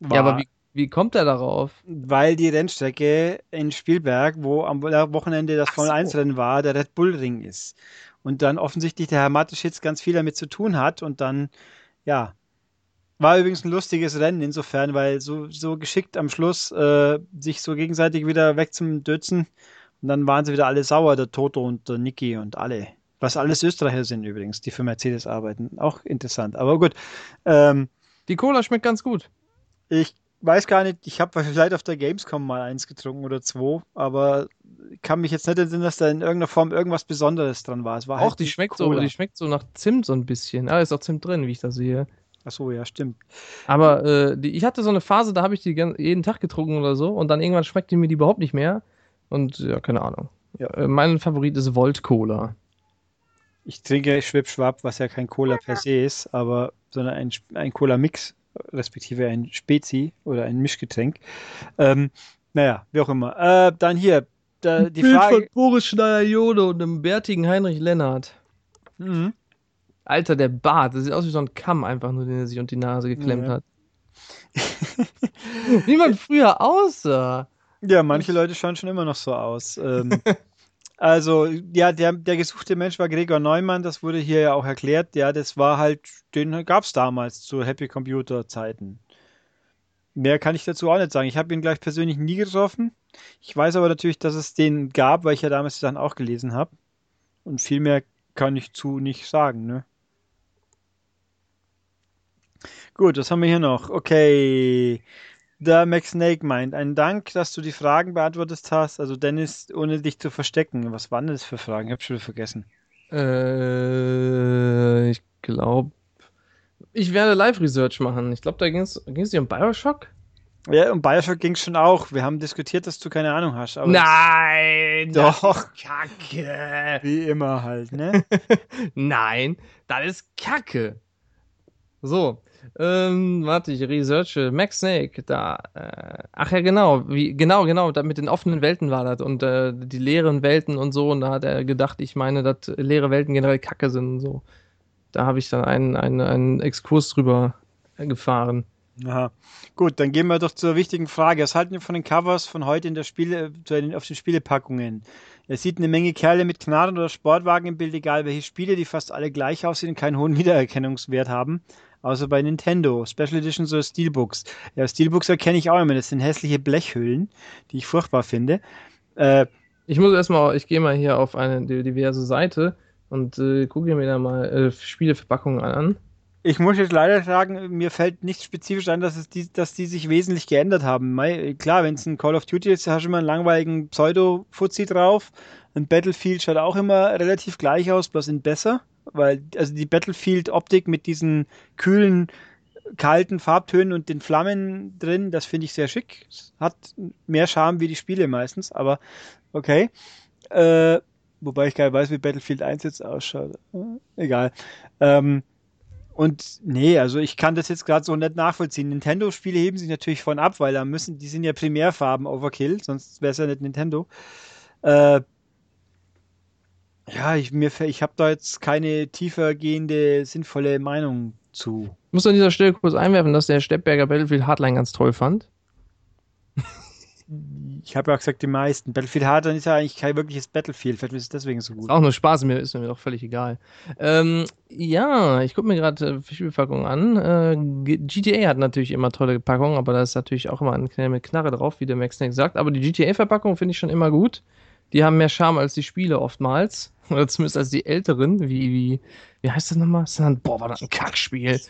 War. Ja, aber wie, wie kommt er darauf? Weil die Rennstrecke in Spielberg, wo am Wochenende das Formel 1 Rennen war, der Red Bull Ring ist. Und dann offensichtlich der Herr Mateschitz ganz viel damit zu tun hat und dann, ja, war übrigens ein lustiges Rennen insofern, weil so, so geschickt am Schluss äh, sich so gegenseitig wieder weg zum Dötzen und dann waren sie wieder alle sauer, der Toto und der Niki und alle. Was alles Österreicher sind übrigens, die für Mercedes arbeiten. Auch interessant. Aber gut. Ähm, die Cola schmeckt ganz gut. Ich weiß gar nicht, ich habe vielleicht auf der Gamescom mal eins getrunken oder zwei, aber kann mich jetzt nicht erinnern, dass da in irgendeiner Form irgendwas Besonderes dran war. Es war auch, halt die schmeckt Cola. so, die schmeckt so nach Zimt so ein bisschen. Ah, ist auch Zimt drin, wie ich das sehe. Ach so, ja, stimmt. Aber äh, die, ich hatte so eine Phase, da habe ich die jeden Tag getrunken oder so und dann irgendwann schmeckte mir die überhaupt nicht mehr. Und ja, keine Ahnung. Ja. Äh, mein Favorit ist Volt Cola. Ich trinke Schwipschwab, was ja kein Cola per se ist, aber sondern ein, ein Cola-Mix, respektive ein Spezi oder ein Mischgetränk. Ähm, naja, wie auch immer. Äh, dann hier, da, die Bild Frage. von Boris Schneider-Jode und einem bärtigen Heinrich Lennart. Mhm. Alter, der Bart, das sieht aus wie so ein Kamm einfach nur, den er sich unter die Nase geklemmt Ja. hat. <laughs> wie man früher aussah. Ja, manche Leute schauen schon immer noch so aus. Ähm, <laughs> also, ja, der, der gesuchte Mensch war Gregor Neumann, das wurde hier ja auch erklärt. Ja, das war halt, den gab es damals zu Happy Computer Zeiten. Mehr kann ich dazu auch nicht sagen. Ich habe ihn gleich persönlich nie getroffen. Ich weiß aber natürlich, dass es den gab, weil ich ja damals die Sachen auch gelesen habe. Und viel mehr kann ich zu nicht sagen, ne? Gut, was haben wir hier noch? Okay. Der Max Snake meint, ein Dank, dass du die Fragen beantwortet hast. Also Dennis, ohne dich zu verstecken. Was waren das für Fragen? Ich habe schon wieder vergessen. Äh, ich glaube, ich werde Live-Research machen. Ich glaube, da ging es nicht um Bioshock? Ja, um Bioshock ging es schon auch. Wir haben diskutiert, dass du keine Ahnung hast. Nein! Doch. Kacke! wie immer halt, ne? <laughs> Nein, das ist Kacke. So, ähm, warte, ich researche. Max Snake, da. Äh, ach ja, genau. Wie, genau, genau. Da mit den offenen Welten war das und äh, die leeren Welten und so. Und da hat er gedacht, ich meine, dass leere Welten generell Kacke sind und so. Da habe ich dann einen, einen, einen Exkurs drüber gefahren. Aha. Gut, dann gehen wir doch zur wichtigen Frage. Was halten wir von den Covers von heute in der Spiele, zu den- auf den Spielepackungen? Er sieht eine Menge Kerle mit Knarren oder Sportwagen im Bild, egal welche Spiele, die fast alle gleich aussehen und keinen hohen <laughs> Wiedererkennungswert haben. Außer bei Nintendo. Special Editions oder Steelbooks. Ja, Steelbooks erkenne ich auch immer. Das sind hässliche Blechhüllen, die ich furchtbar finde. Äh, Ich muss erstmal, ich gehe mal hier auf eine di- diverse Seite und äh, gucke mir da mal äh, Spieleverpackungen an. Ich muss jetzt leider sagen, mir fällt nicht spezifisch ein, dass, es die, dass die sich wesentlich geändert haben. Mei, klar, wenn es ein Call of Duty ist, hast du immer einen langweiligen Pseudo-Fuzzi drauf. Ein Battlefield schaut auch immer relativ gleich aus, bloß in besser. Weil, also die Battlefield-Optik mit diesen kühlen, kalten Farbtönen und den Flammen drin, das finde ich sehr schick. Hat mehr Charme wie die Spiele meistens, aber okay. Äh, wobei ich gar nicht weiß, wie Battlefield 1 jetzt ausschaut. Äh, Egal. Ähm, und nee, also ich kann das jetzt gerade so nicht nachvollziehen. Nintendo-Spiele heben sich natürlich von ab, weil da müssen, die sind ja Primärfarben Overkill, sonst wäre es ja nicht Nintendo. Äh, ja, ich, mir, ich habe da jetzt keine tiefergehende, sinnvolle Meinung zu. Ich muss an dieser Stelle kurz einwerfen, dass der Steppberger Battlefield Hardline ganz toll fand. Ich habe ja auch gesagt, die meisten. Battlefield Hardline ist ja eigentlich kein wirkliches Battlefield. Vielleicht ist es deswegen so gut. Ist auch nur Spaß, mir ist mir doch völlig egal. Ähm, ja, ich gucke mir gerade äh, Spielpackungen an. Äh, GTA hat natürlich immer tolle Packungen, aber da ist natürlich auch immer ein Knall mit Knarre drauf, wie der Max Snack sagt. Aber die GTA-Verpackung finde ich schon immer gut. Die haben mehr Charme als die Spiele oftmals. Oder zumindest als die älteren. Wie, wie, wie heißt das nochmal? Ein- Boah, war das ein Kackspiel.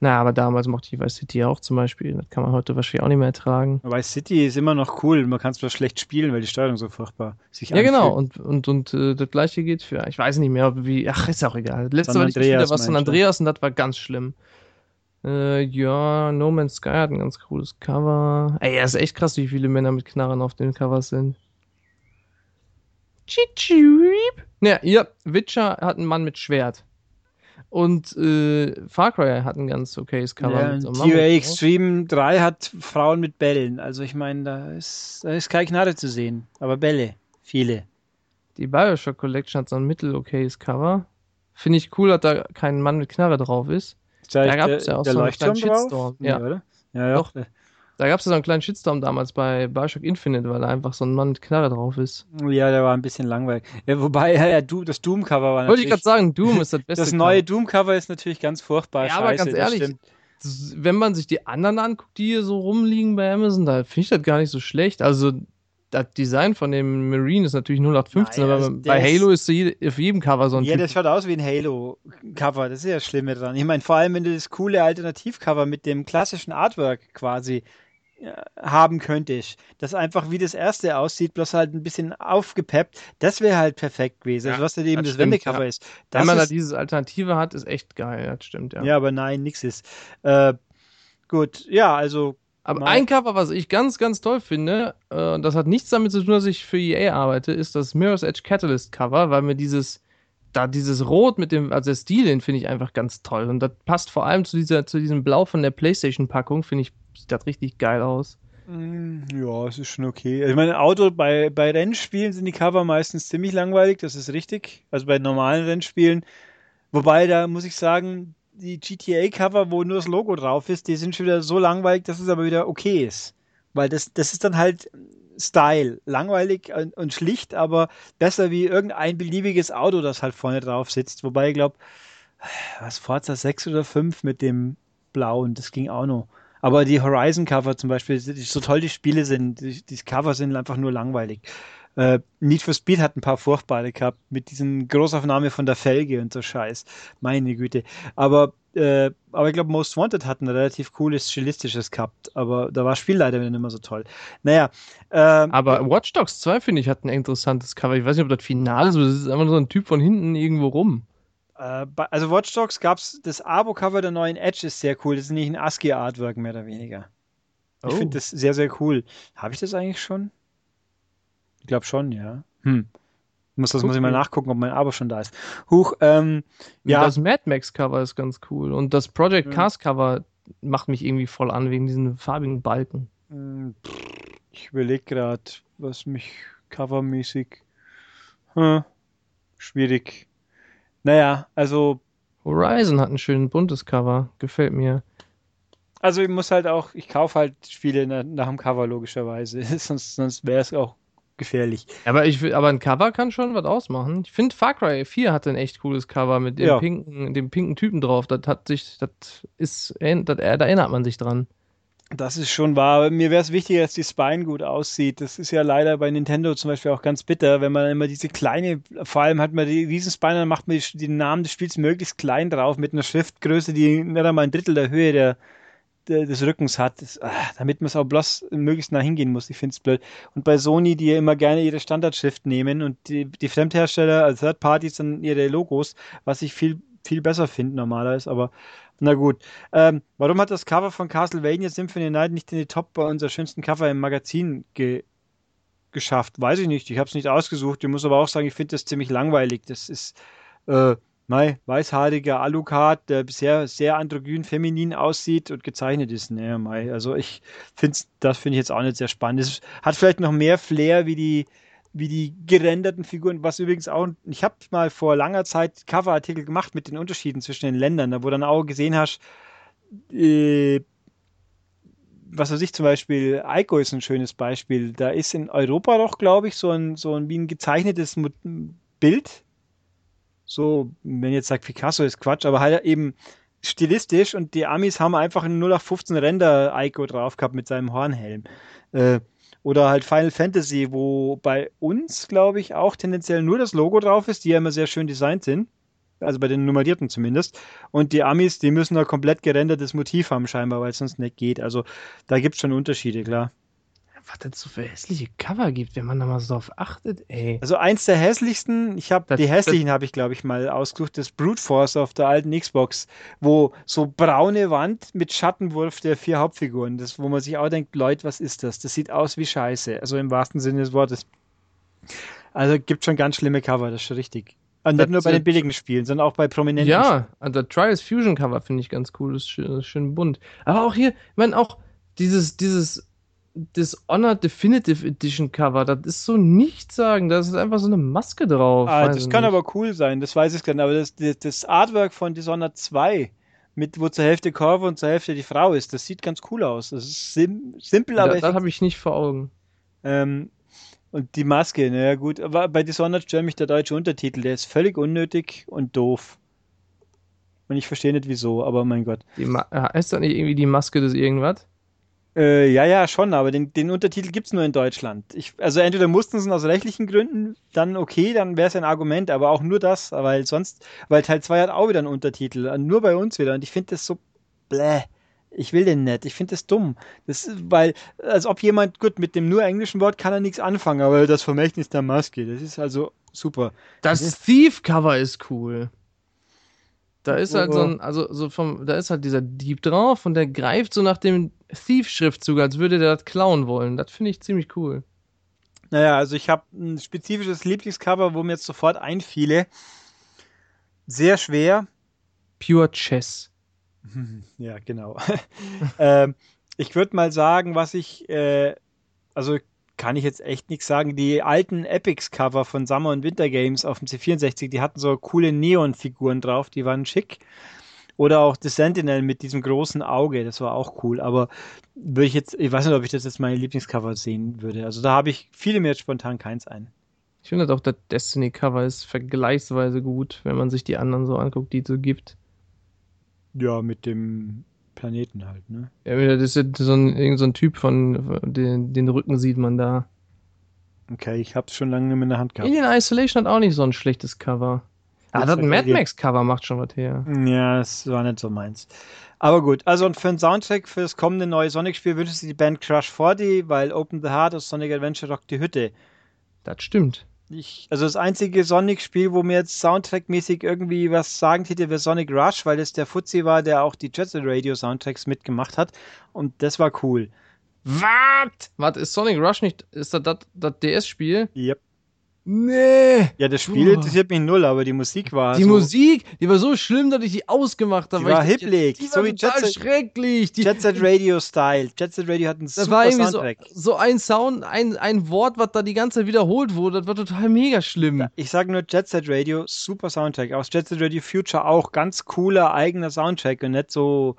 Na, aber damals mochte ich Vice City auch zum Beispiel. Das kann man heute wahrscheinlich auch nicht mehr ertragen. Vice City ist immer noch cool. Man kann es bloß schlecht spielen, weil die Steuerung so furchtbar sich Ja, genau. Und, und, und äh, das gleiche geht für, ich weiß nicht mehr, wie, ach, ist auch egal. Das letzte, San was ich gespielt Andreas habe, war San meinst du? Andreas und das war ganz schlimm. Äh, ja, No Man's Sky hat ein ganz cooles Cover. Ey, ist echt krass, wie viele Männer mit Knarren auf den Covers sind. Ja, Witcher hat einen Mann mit Schwert. Und äh, Far Cry hat ein ganz okayes Cover. Ja, mit so TUA drauf. Extreme 3 hat Frauen mit Bällen. Also ich meine, da ist, da ist keine Gnade zu sehen. Aber Bälle. Viele. Die Bioshock Collection hat so ein mittel-okayes Cover. Finde ich cool, dass da kein Mann mit Knarre drauf ist. Da, Da ja auch der so einen Leuchtturm drauf? Shitstorm, Nee, ja. oder? Ja, ja. Doch. Da gab es ja so einen kleinen Shitstorm damals bei Bioshock Infinite, weil da einfach so ein Mann mit Knarre drauf ist. Ja, der war ein bisschen langweilig. Ja, wobei, ja, ja, du, das Doom-Cover war Wollte ich natürlich... gerade sagen, Doom ist das <laughs> beste. das neue Doom-Cover ist natürlich ganz furchtbar. Ja, aber scheiße, ganz das ehrlich, Wenn man sich die anderen anguckt, die hier so rumliegen bei Amazon, da finde ich das gar nicht so schlecht. Also, das Design von dem Marine ist natürlich 0815, Nein, aber bei Halo ist auf jedem Cover so ein Ja, Typ. das schaut aus wie ein Halo-Cover. Das ist ja das Schlimme dran. Ich meine, vor allem, wenn du das coole Alternativcover mit dem klassischen Artwork quasi äh, haben könntest, das einfach wie das erste aussieht, bloß halt ein bisschen aufgepeppt, das wäre halt perfekt gewesen. Ja, also, was dann eben das das, Wendecover ja. ist. Das Wenn man da ist, dieses Alternative hat, ist echt geil. Das stimmt, ja. ja. aber nein, nix ist. Äh, gut, ja, also Aber Mal- ein Cover, was ich ganz, ganz toll finde, äh, und das hat nichts damit zu tun, dass ich für EA arbeite, ist das Mirror's Edge Catalyst Cover, weil mir dieses, da dieses Rot mit dem, also der Stil, den finde ich einfach ganz toll. Und das passt vor allem zu dieser, zu diesem Blau von der Playstation-Packung, finde ich, sieht das richtig geil aus. Mm, Ja, es ist schon okay. Ich meine, Auto bei, bei Rennspielen sind die Cover meistens ziemlich langweilig, das ist richtig. Also bei normalen Rennspielen. Wobei, da muss ich sagen, die GTA-Cover, wo nur das Logo drauf ist, die sind schon wieder so langweilig, dass es aber wieder okay ist. Weil das, das ist dann halt Style. Langweilig und, und schlicht, aber besser wie irgendein beliebiges Auto, das halt vorne drauf sitzt. Wobei ich glaube, was Forza 6 oder 5 mit dem Blauen, das ging auch noch. Aber die Horizon-Cover zum Beispiel, so toll die Spiele sind, die, die Cover sind einfach nur langweilig. Äh, Need for Speed hat ein paar furchtbare gehabt, mit diesen Großaufnahme von der Felge und so Scheiß. Meine Güte. Aber, äh, aber ich glaube, Most Wanted hat ein relativ cooles stilistisches gehabt, aber da war Spiel leider nicht mehr so toll. Naja, ähm, Aber Watch Dogs 2, finde ich, hat ein interessantes Cover. Ich weiß nicht, ob das Finale ist, aber das ist einfach nur so ein Typ von hinten irgendwo rum. Äh, also Watch Dogs gab es das Abo-Cover der neuen Edge ist sehr cool. Das ist nicht ein ASCII-Artwork mehr oder weniger. Ich Oh. finde das sehr, sehr cool. Habe ich das eigentlich schon? Ich glaube schon, ja. Hm. Muss das muss ich mal nachgucken, ob mein Abo schon da ist. Huch, ähm, ja, Das Mad Max Cover ist ganz cool. Und das Project Ja. Cars Cover macht mich irgendwie voll an, wegen diesen farbigen Balken. hm, ich überlege gerade, was mich covermäßig. Hm, schwierig. Naja, also Horizon hat ein schön buntes Cover. Gefällt mir. Also ich muss halt auch, ich kaufe halt Spiele nach, dem Cover logischerweise, <laughs> sonst, sonst wäre es auch gefährlich. Aber, ich, will- aber ein Cover kann schon was ausmachen. Ich finde, Far Cry 4 hatte ein echt cooles Cover mit dem, Ja. pinken, dem pinken Typen drauf. Das hat sich, das ist, das, da erinnert man sich dran. Das ist schon wahr. Mir wäre es wichtiger, dass die Spine gut aussieht. Das ist ja leider bei Nintendo zum Beispiel auch ganz bitter, wenn man immer diese kleine, vor allem hat man die Riesenspine, dann macht man die, den Namen des Spiels möglichst klein drauf mit einer Schriftgröße, die nicht einmal ein Drittel der Höhe der, der, des Rückens hat, das, ah, damit man es auch bloß möglichst nah hingehen muss. Ich finde es blöd. Und bei Sony, die ja immer gerne ihre Standardschrift nehmen und die, die Fremdhersteller, also Third Parties, dann ihre Logos, was ich viel, viel besser finde normalerweise, aber na gut. Ähm, warum hat das Cover von Castlevania Symphony Night nicht in die Top bei unserer schönsten Cover im Magazin ge geschafft? Weiß ich nicht. Ich habe es nicht ausgesucht. Ich muss aber auch sagen, ich finde das ziemlich langweilig. Das ist, äh, mei, weißhaariger Alucard, der bisher sehr androgyn feminin aussieht und gezeichnet ist. Naja, mei. Also ich finde das finde ich jetzt auch nicht sehr spannend. Es hat vielleicht noch mehr Flair wie die wie die gerenderten Figuren, was übrigens auch, ich habe mal vor langer Zeit Coverartikel gemacht mit den Unterschieden zwischen den Ländern, da wo dann auch gesehen hast, äh, was weiß ich zum Beispiel, Ico ist ein schönes Beispiel. Da ist in Europa doch, glaube ich, so ein, so ein wie ein gezeichnetes Bild. So, wenn jetzt sagt Picasso ist Quatsch, aber halt eben stilistisch und die Amis haben einfach ein 0815 Render Ico drauf gehabt mit seinem Hornhelm. Äh, oder halt Final Fantasy, wo bei uns, glaube ich, auch tendenziell nur das Logo drauf ist, die ja immer sehr schön designt sind. Also bei den Nummerierten zumindest. Und die Amis, die müssen da komplett gerendertes Motiv haben, scheinbar, weil es sonst nicht geht. Also da gibt es schon Unterschiede, klar. Was es so für hässliche Cover gibt, wenn man da mal so drauf achtet, ey. Also eins der hässlichsten, ich habe Das- die hässlichen habe ich, glaube ich, mal ausgesucht, das Brute Force auf der alten Xbox, wo so braune Wand mit Schattenwurf der vier Hauptfiguren, das, wo man sich auch denkt, Leute, was ist das? Das sieht aus wie Scheiße. Also im wahrsten Sinne des Wortes. Also gibt schon ganz schlimme Cover, das ist schon richtig. Und nicht Das nur bei den billigen Spielen, sondern auch bei prominenten Ja, also das Trials Fusion Cover finde ich ganz cool, das ist schön, das ist schön bunt. Aber auch hier, ich meine, auch dieses, dieses Dishonored Definitive Edition Cover, das ist so nichts sagen, da ist einfach so eine Maske drauf. Ah, das kann nicht. aber cool sein, das weiß ich gar nicht. Aber das, das, das Artwork von Dishonored 2, mit, wo zur Hälfte Corvo und zur Hälfte die Frau ist, das sieht ganz cool aus. Das ist sim simpel, aber Da, das habe ich nicht vor Augen. Ähm, und die Maske, naja gut, aber bei Dishonored stört mich der deutsche Untertitel, der ist völlig unnötig und doof. Und ich verstehe nicht wieso, aber mein Gott. Heißt das nicht irgendwie die Maske des irgendwas? Äh, ja, ja, schon, aber den, den Untertitel gibt es nur in Deutschland. Ich, also entweder mussten sie aus rechtlichen Gründen, dann okay, dann wäre es ein Argument, aber auch nur das, weil sonst, weil Teil 2 hat auch wieder einen Untertitel, äh, nur bei uns wieder. Und ich finde das so bläh. Ich will den nicht. Ich finde das dumm. Das, ist- weil, als ob jemand, gut, mit dem nur englischen Wort kann er nichts anfangen, aber das Vermächtnis der Maske, das ist also super. Das Thief Cover ist cool. Da ist halt Oh. so ein, also so vom, da ist halt dieser Dieb drauf und der greift so nach dem Thief-Schriftzug, als würde der das klauen wollen. Das finde ich ziemlich cool. Naja, also ich habe ein spezifisches Lieblingscover, wo mir jetzt sofort einfiele. Sehr schwer. Pure Chess. <laughs> Ja, genau. <laughs> ähm, ich würde mal sagen, was ich, äh, also kann ich jetzt echt nichts sagen. Die alten Epics-Cover von Summer und Winter Games auf dem C64, die hatten so coole Neon-Figuren drauf, die waren schick. Oder auch The Sentinel mit diesem großen Auge, das war auch cool. Aber würde ich jetzt, ich weiß nicht, ob ich das jetzt meine Lieblingscover sehen würde. Also da habe ich viele mir jetzt spontan keins ein. Ich finde auch, das Destiny-Cover ist vergleichsweise gut, wenn man sich die anderen so anguckt, die es so gibt. Ja, mit dem Planeten halt, ne? Ja, das ist so ein, irgend so ein Typ von, den, den Rücken sieht man da. Okay, ich hab's schon lange in der Hand gehabt. Alien Isolation hat auch nicht so ein schlechtes Cover. Ah, das Mad Max Cover macht schon was her. Ja, das war nicht so meins. Aber gut, also und für einen Soundtrack für das kommende neue Sonic-Spiel wünscht sich die Band Crush 40, weil Open the Heart aus Sonic Adventure rockt die Hütte. Das stimmt. Ich, also das einzige Sonic-Spiel, wo mir jetzt Soundtrack-mäßig irgendwie was sagen hätte, wäre Sonic Rush, weil das der Fuzzi war, der auch die Jet Set Radio Soundtracks mitgemacht hat. Und das war cool. Was? Was ist Sonic Rush nicht? Ist das das DS-Spiel? Yep. Nee. Ja, das Spiel Puh. interessiert mich null, aber die Musik war Die so, Musik, die war so schlimm, dass ich die ausgemacht habe. Die war dachte, hibblig, Die so war wie total Jet schrecklich. Die, Jet Set Radio Style. Jet Set Radio hat einen das super war irgendwie so, Soundtrack. so ein Sound, ein, ein Wort, was da die ganze Zeit wiederholt wurde. Das war total mega schlimm. Ich sage nur Jet Set Radio, super Soundtrack. Aus Jet Set Radio Future auch ganz cooler eigener Soundtrack und nicht so,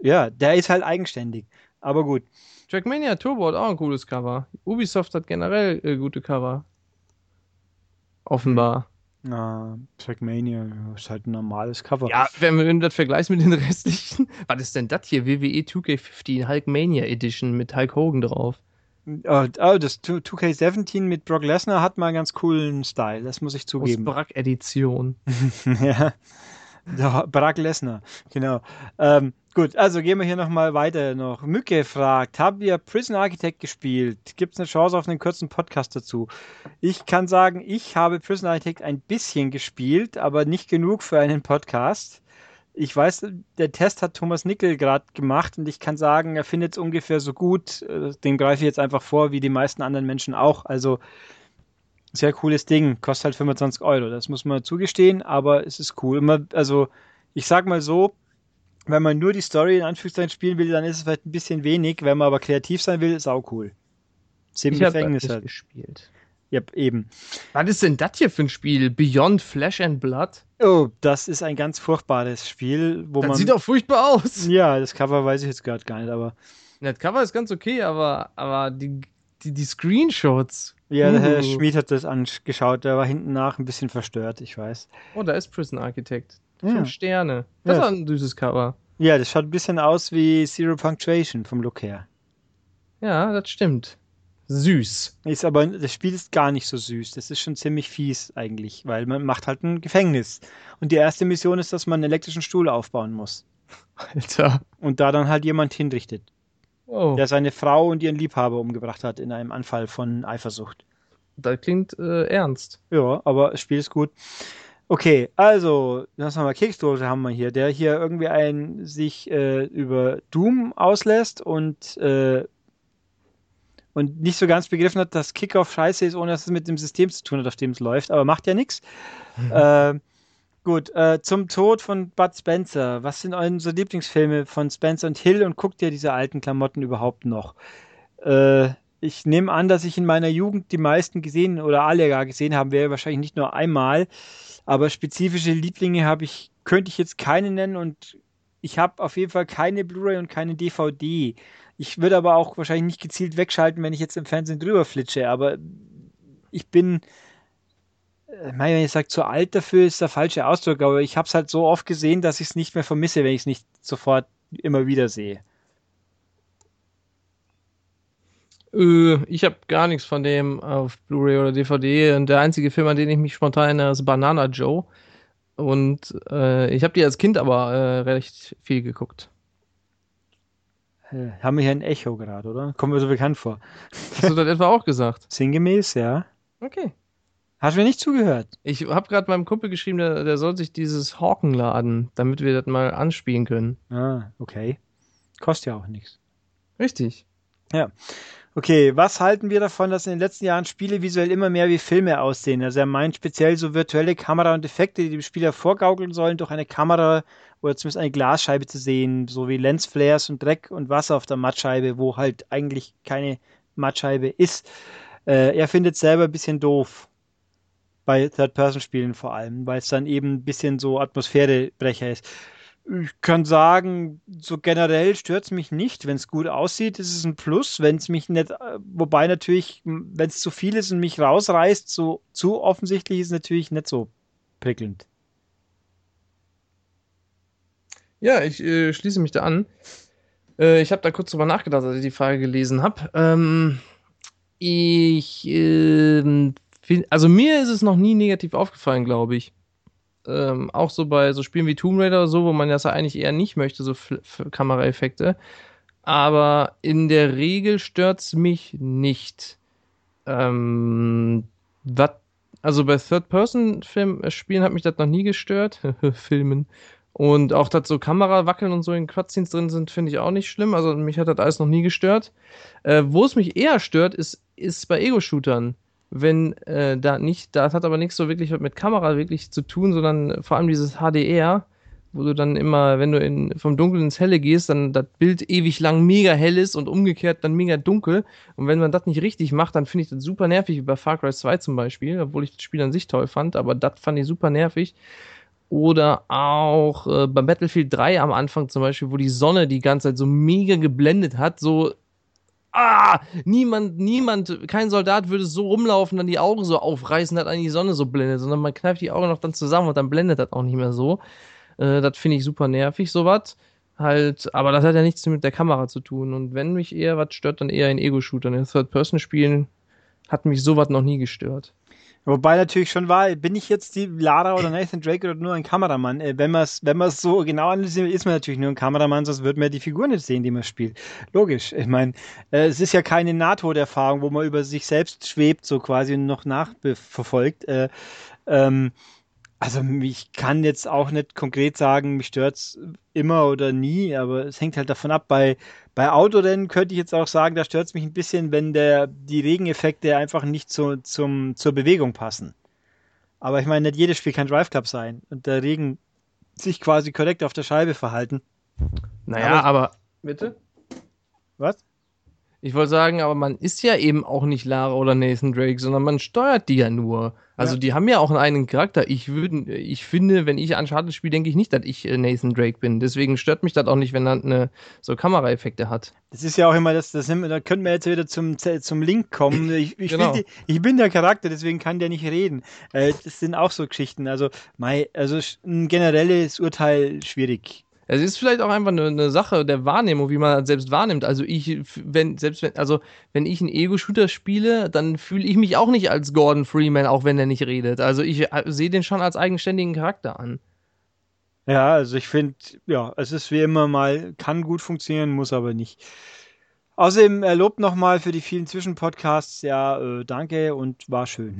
ja, der ist halt eigenständig. Aber gut. Trackmania Turbo hat auch ein cooles Cover. Ubisoft hat generell äh, gute Cover. Offenbar. Na, Trackmania ist halt ein normales Cover. Ja, wenn man das vergleicht mit den <laughs> restlichen. Was ist denn das hier? E WWE 2K15 Hulkmania Edition mit Hulk Hogan drauf. Oh, oh, das 2- 2K17 mit Brock Lesnar hat mal einen ganz coolen Style, das muss ich Aus zugeben. <laughs> Brack Edition. ja. Der Brock Lesnar, genau. Ähm, gut, also gehen wir hier nochmal weiter noch. Mücke fragt, haben wir Prison Architect gespielt? Gibt es eine Chance auf einen kurzen Podcast dazu? Ich kann sagen, ich habe Prison Architect ein bisschen gespielt, aber nicht genug für einen Podcast. Ich weiß, der Test hat Thomas Nickel gerade gemacht und ich kann sagen, er findet es ungefähr so gut. äh, Den greife ich jetzt einfach vor, wie die meisten anderen Menschen auch. Also sehr cooles Ding, kostet halt 25 Euro, das muss man zugestehen, aber es ist cool. Also ich sag mal so, wenn man nur die Story in Anführungszeichen spielen will, dann ist es vielleicht ein bisschen wenig. Wenn man aber kreativ sein will, ist auch cool. Sieben Ich habe das Gefängnis nicht halt. gespielt. Ja, eben. Was ist denn das hier für ein Spiel? Beyond Flesh and Blood? Oh, das ist ein ganz furchtbares Spiel, wo Das man. sieht doch furchtbar aus. ja, das Cover weiß ich jetzt gerade gar nicht, aber. Das Cover ist ganz okay, aber, aber die, die, die Screenshots. Ja, der Herr Uh. Schmid hat das angeschaut, der war hinten nach ein bisschen verstört, ich weiß. Oh, da ist Prison Architect. Ja. Fünf Sterne. Das Ja. ist ein süßes Cover. Ja, das schaut ein bisschen aus wie Zero Punctuation vom Look her. Ja, das stimmt. Süß. Ist aber, das Spiel ist gar nicht so süß. Das ist schon ziemlich fies eigentlich, weil man macht halt ein Gefängnis. Und die erste Mission ist, dass man einen elektrischen Stuhl aufbauen muss. Alter. Und da dann halt jemand hinrichtet, Oh, der seine Frau und ihren Liebhaber umgebracht hat in einem Anfall von Eifersucht. das klingt äh, ernst. Ja, aber das Spiel ist gut. Okay, also, lass mal Keksdose haben wir hier, der hier irgendwie ein sich äh, über Doom auslässt und äh, und nicht so ganz begriffen hat, dass Kickoff scheiße ist, ohne dass es mit dem System zu tun hat, auf dem es läuft, aber macht ja nichts. Äh, gut, äh, zum Tod von Bud Spencer. Was sind unsere Lieblingsfilme von Spencer und Hill und guckt ihr diese alten Klamotten überhaupt noch? Äh, ich nehme an, dass ich in meiner Jugend die meisten gesehen oder alle gar gesehen haben werde, wahrscheinlich nicht nur einmal, aber spezifische Lieblinge habe ich, könnte ich jetzt keine nennen und ich habe auf jeden Fall keine Blu-ray und keine DVD. Ich würde aber auch wahrscheinlich nicht gezielt wegschalten, wenn ich jetzt im Fernsehen drüber flitsche, aber ich bin, äh, wenn ich sage, zu alt dafür ist der falsche Ausdruck, aber ich habe es halt so oft gesehen, dass ich es nicht mehr vermisse, wenn ich es nicht sofort immer wieder sehe. Äh, ich habe gar nichts von dem auf Blu-ray oder DVD. Und der einzige Film, an den ich mich spontan erinnere, ist Banana Joe. Und äh, ich habe die als Kind aber äh, recht viel geguckt. Äh, haben wir hier ein Echo gerade, oder? Kommt mir so bekannt vor. Hast du das etwa auch gesagt? <laughs> Sinngemäß, ja. Okay. Hast du mir nicht zugehört? Ich habe gerade meinem Kumpel geschrieben, der, der soll sich dieses Hawken laden, damit wir das mal anspielen können. Ah, okay. Kostet ja auch nichts. Richtig. Okay, was halten wir davon, dass in den letzten Jahren Spiele visuell immer mehr wie Filme aussehen? Also er meint speziell so virtuelle Kamera und Effekte, die dem Spieler vorgaukeln sollen, durch eine Kamera oder zumindest eine Glasscheibe zu sehen, so wie Lensflares und Dreck und Wasser auf der Mattscheibe, wo halt eigentlich keine Mattscheibe ist. Äh, er findet selber ein bisschen doof. Bei Third-Person-Spielen vor allem, weil es dann eben ein bisschen so Atmosphärebrecher ist. Ich kann sagen, so generell stört es mich nicht. Wenn es gut aussieht, ist es ein Plus. Wenn es mich nicht, äh, wobei natürlich, wenn es zu viel ist und mich rausreißt, so zu offensichtlich ist es natürlich nicht so prickelnd. Ja, ich äh, schließe mich da an. Äh, ich habe da kurz drüber nachgedacht, als ich die Frage gelesen habe. Ähm, ich, ähm, find, also mir ist es noch nie negativ aufgefallen, glaube ich ähm, auch so bei so Spielen wie Tomb Raider oder so, wo man das ja eigentlich eher nicht möchte, so Kameraeffekte. Aber in der Regel stört es mich nicht. Ähm, wat, also bei Third-Person-Spielen hat mich das noch nie gestört. <laughs> Filmen. Und auch, dass so Kamerawackeln und so in Cutscenes drin sind, finde ich auch nicht schlimm. Also mich hat das alles noch nie gestört. Äh, wo es mich eher stört, ist, ist bei Ego-Shootern wenn äh, da nicht, das hat aber nichts so wirklich mit Kamera wirklich zu tun, sondern vor allem dieses HDR, wo du dann immer, wenn du in, vom Dunkeln ins Helle gehst, dann das Bild ewig lang mega hell ist und umgekehrt dann mega dunkel. Und wenn man das nicht richtig macht, dann finde ich das super nervig, wie bei Far Cry 2 zum Beispiel, obwohl ich das Spiel an sich toll fand, aber das fand ich super nervig. Oder auch äh, bei Battlefield 3 am Anfang zum Beispiel, wo die Sonne die ganze Zeit so mega geblendet hat, so ah, niemand, niemand, kein Soldat würde so rumlaufen, dann die Augen so aufreißen, dass an die Sonne so blendet, sondern man kneift die Augen noch dann zusammen und dann blendet das auch nicht mehr so. Äh, das finde ich super nervig, sowas. Halt, aber das hat ja nichts mit der Kamera zu tun. Und wenn mich eher was stört, dann eher in Ego-Shooter. In Third-Person-Spielen hat mich sowas noch nie gestört. Wobei natürlich schon war, bin ich jetzt die Lara oder <laughs> Nathan Drake oder nur ein Kameramann? Äh, wenn man es wenn so genau analysiert, ist man natürlich nur ein Kameramann, sonst würde man die Figur nicht sehen, die man spielt. Logisch. Ich meine, äh, es ist ja keine NATO-Erfahrung, wo man über sich selbst schwebt, so quasi noch nachverfolgt. Äh, ähm, also ich kann jetzt auch nicht konkret sagen, mich stört's immer oder nie, aber es hängt halt davon ab. Bei, bei Autorennen könnte ich jetzt auch sagen, da stört's mich ein bisschen, wenn der, die Regeneffekte einfach nicht zu, zum, zur Bewegung passen. Aber ich meine, nicht jedes Spiel kann Drive Club sein und der Regen sich quasi korrekt auf der Scheibe verhalten. Naja, aber, aber bitte? Was? Ich wollte sagen, aber man ist ja eben auch nicht Lara oder Nathan Drake, sondern man steuert die ja nur. Also ja. die haben ja auch einen eigenen Charakter. Ich würde, ich finde, wenn ich an Uncharted spiele, denke ich nicht, dass ich äh, Nathan Drake bin. Deswegen stört mich das auch nicht, wenn er eine, so Kameraeffekte hat. Das ist ja auch immer das, das da könnten wir jetzt wieder zum, zum Link kommen. <laughs> Ich, ich, genau. die, ich bin der Charakter, deswegen kann der nicht reden. Äh, das sind auch so Geschichten. Also, mein, also ein generelles Urteil schwierig. Es ist vielleicht auch einfach eine, eine, Sache der Wahrnehmung, wie man selbst wahrnimmt. Also ich, wenn, selbst wenn, also wenn ich einen Ego-Shooter spiele, dann fühle ich mich auch nicht als Gordon Freeman, auch wenn er nicht redet. Also ich äh, sehe den schon als eigenständigen Charakter an. Ja, also ich finde, ja, es ist wie immer mal, kann gut funktionieren, muss aber nicht. Außerdem er lobt nochmal für die vielen Zwischenpodcasts, ja, äh, danke und war schön.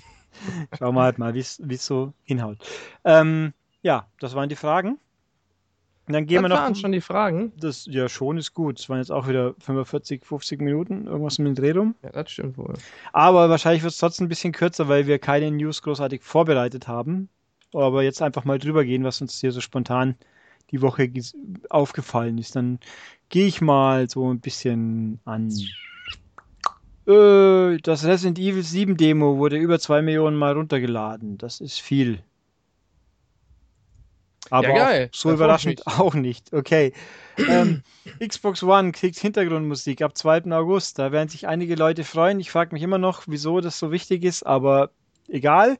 <laughs> Schauen wir halt mal, wie es so hinhaut. Ähm, ja, das waren die Fragen. Und dann gehen das wir noch. schon die Fragen. Das, ja, schon ist gut. Es waren jetzt auch wieder 45, 50 Minuten, irgendwas mit dem Dreh rum. Ja, das stimmt wohl. Aber wahrscheinlich wird es trotzdem ein bisschen kürzer, weil wir keine News großartig vorbereitet haben. Aber jetzt einfach mal drüber gehen, was uns hier so spontan die Woche aufgefallen ist. Dann gehe ich mal so ein bisschen an. Äh, das Resident Evil 7 Demo wurde über 2 Millionen Mal runtergeladen. Das ist viel. Aber ja, so überraschend <laughs> auch nicht. Okay. ähm, Xbox One kriegt Hintergrundmusik ab 2. August. Da werden sich einige Leute freuen. Ich frage mich immer noch, wieso das so wichtig ist, aber egal.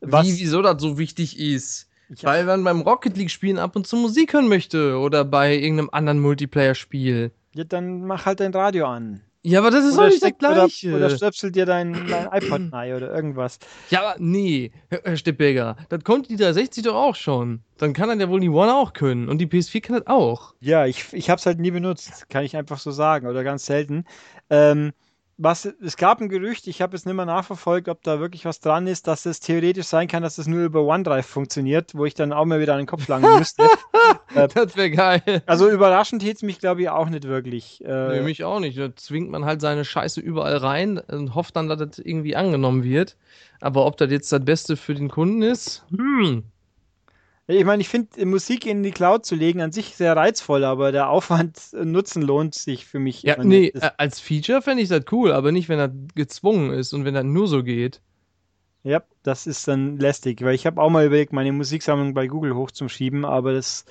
Was Wie, wieso das so wichtig ist? Ja. Weil man beim Rocket League spielen ab und zu Musik hören möchte oder bei irgendeinem anderen Multiplayer-Spiel. Ja, dann mach halt dein Radio an. Ja, aber das ist doch nicht das Gleiche. Oder, oder stöpsel dir dein, dein iPod rein oder irgendwas. Ja, aber nee, Herr Stippberger, das konnte die 360 doch auch schon. Dann kann dann ja wohl die One auch können. Und die PS4 kann das auch. Ja, ich, ich hab's halt nie benutzt, kann ich einfach so sagen. Oder ganz selten. Ähm, was, es gab ein Gerücht, ich habe es nicht mehr nachverfolgt, ob da wirklich was dran ist, dass es theoretisch sein kann, dass es nur über OneDrive funktioniert, wo ich dann auch mal wieder an den Kopf langen müsste. <laughs> äh, das wäre geil. Also überraschend hätte es mich, glaube ich, auch nicht wirklich. Äh, nee, mich auch nicht. Da zwingt man halt seine Scheiße überall rein und hofft dann, dass das irgendwie angenommen wird. Aber ob das jetzt das Beste für den Kunden ist, hm, ich meine, ich finde Musik in die Cloud zu legen an sich sehr reizvoll, aber der Aufwand Nutzen lohnt sich für mich. Ja, nee, äh, als Feature fände ich das cool, aber nicht, wenn er gezwungen ist und wenn das nur so geht. Ja, das ist dann lästig, weil ich habe auch mal überlegt, meine Musiksammlung bei Google hochzuschieben, aber das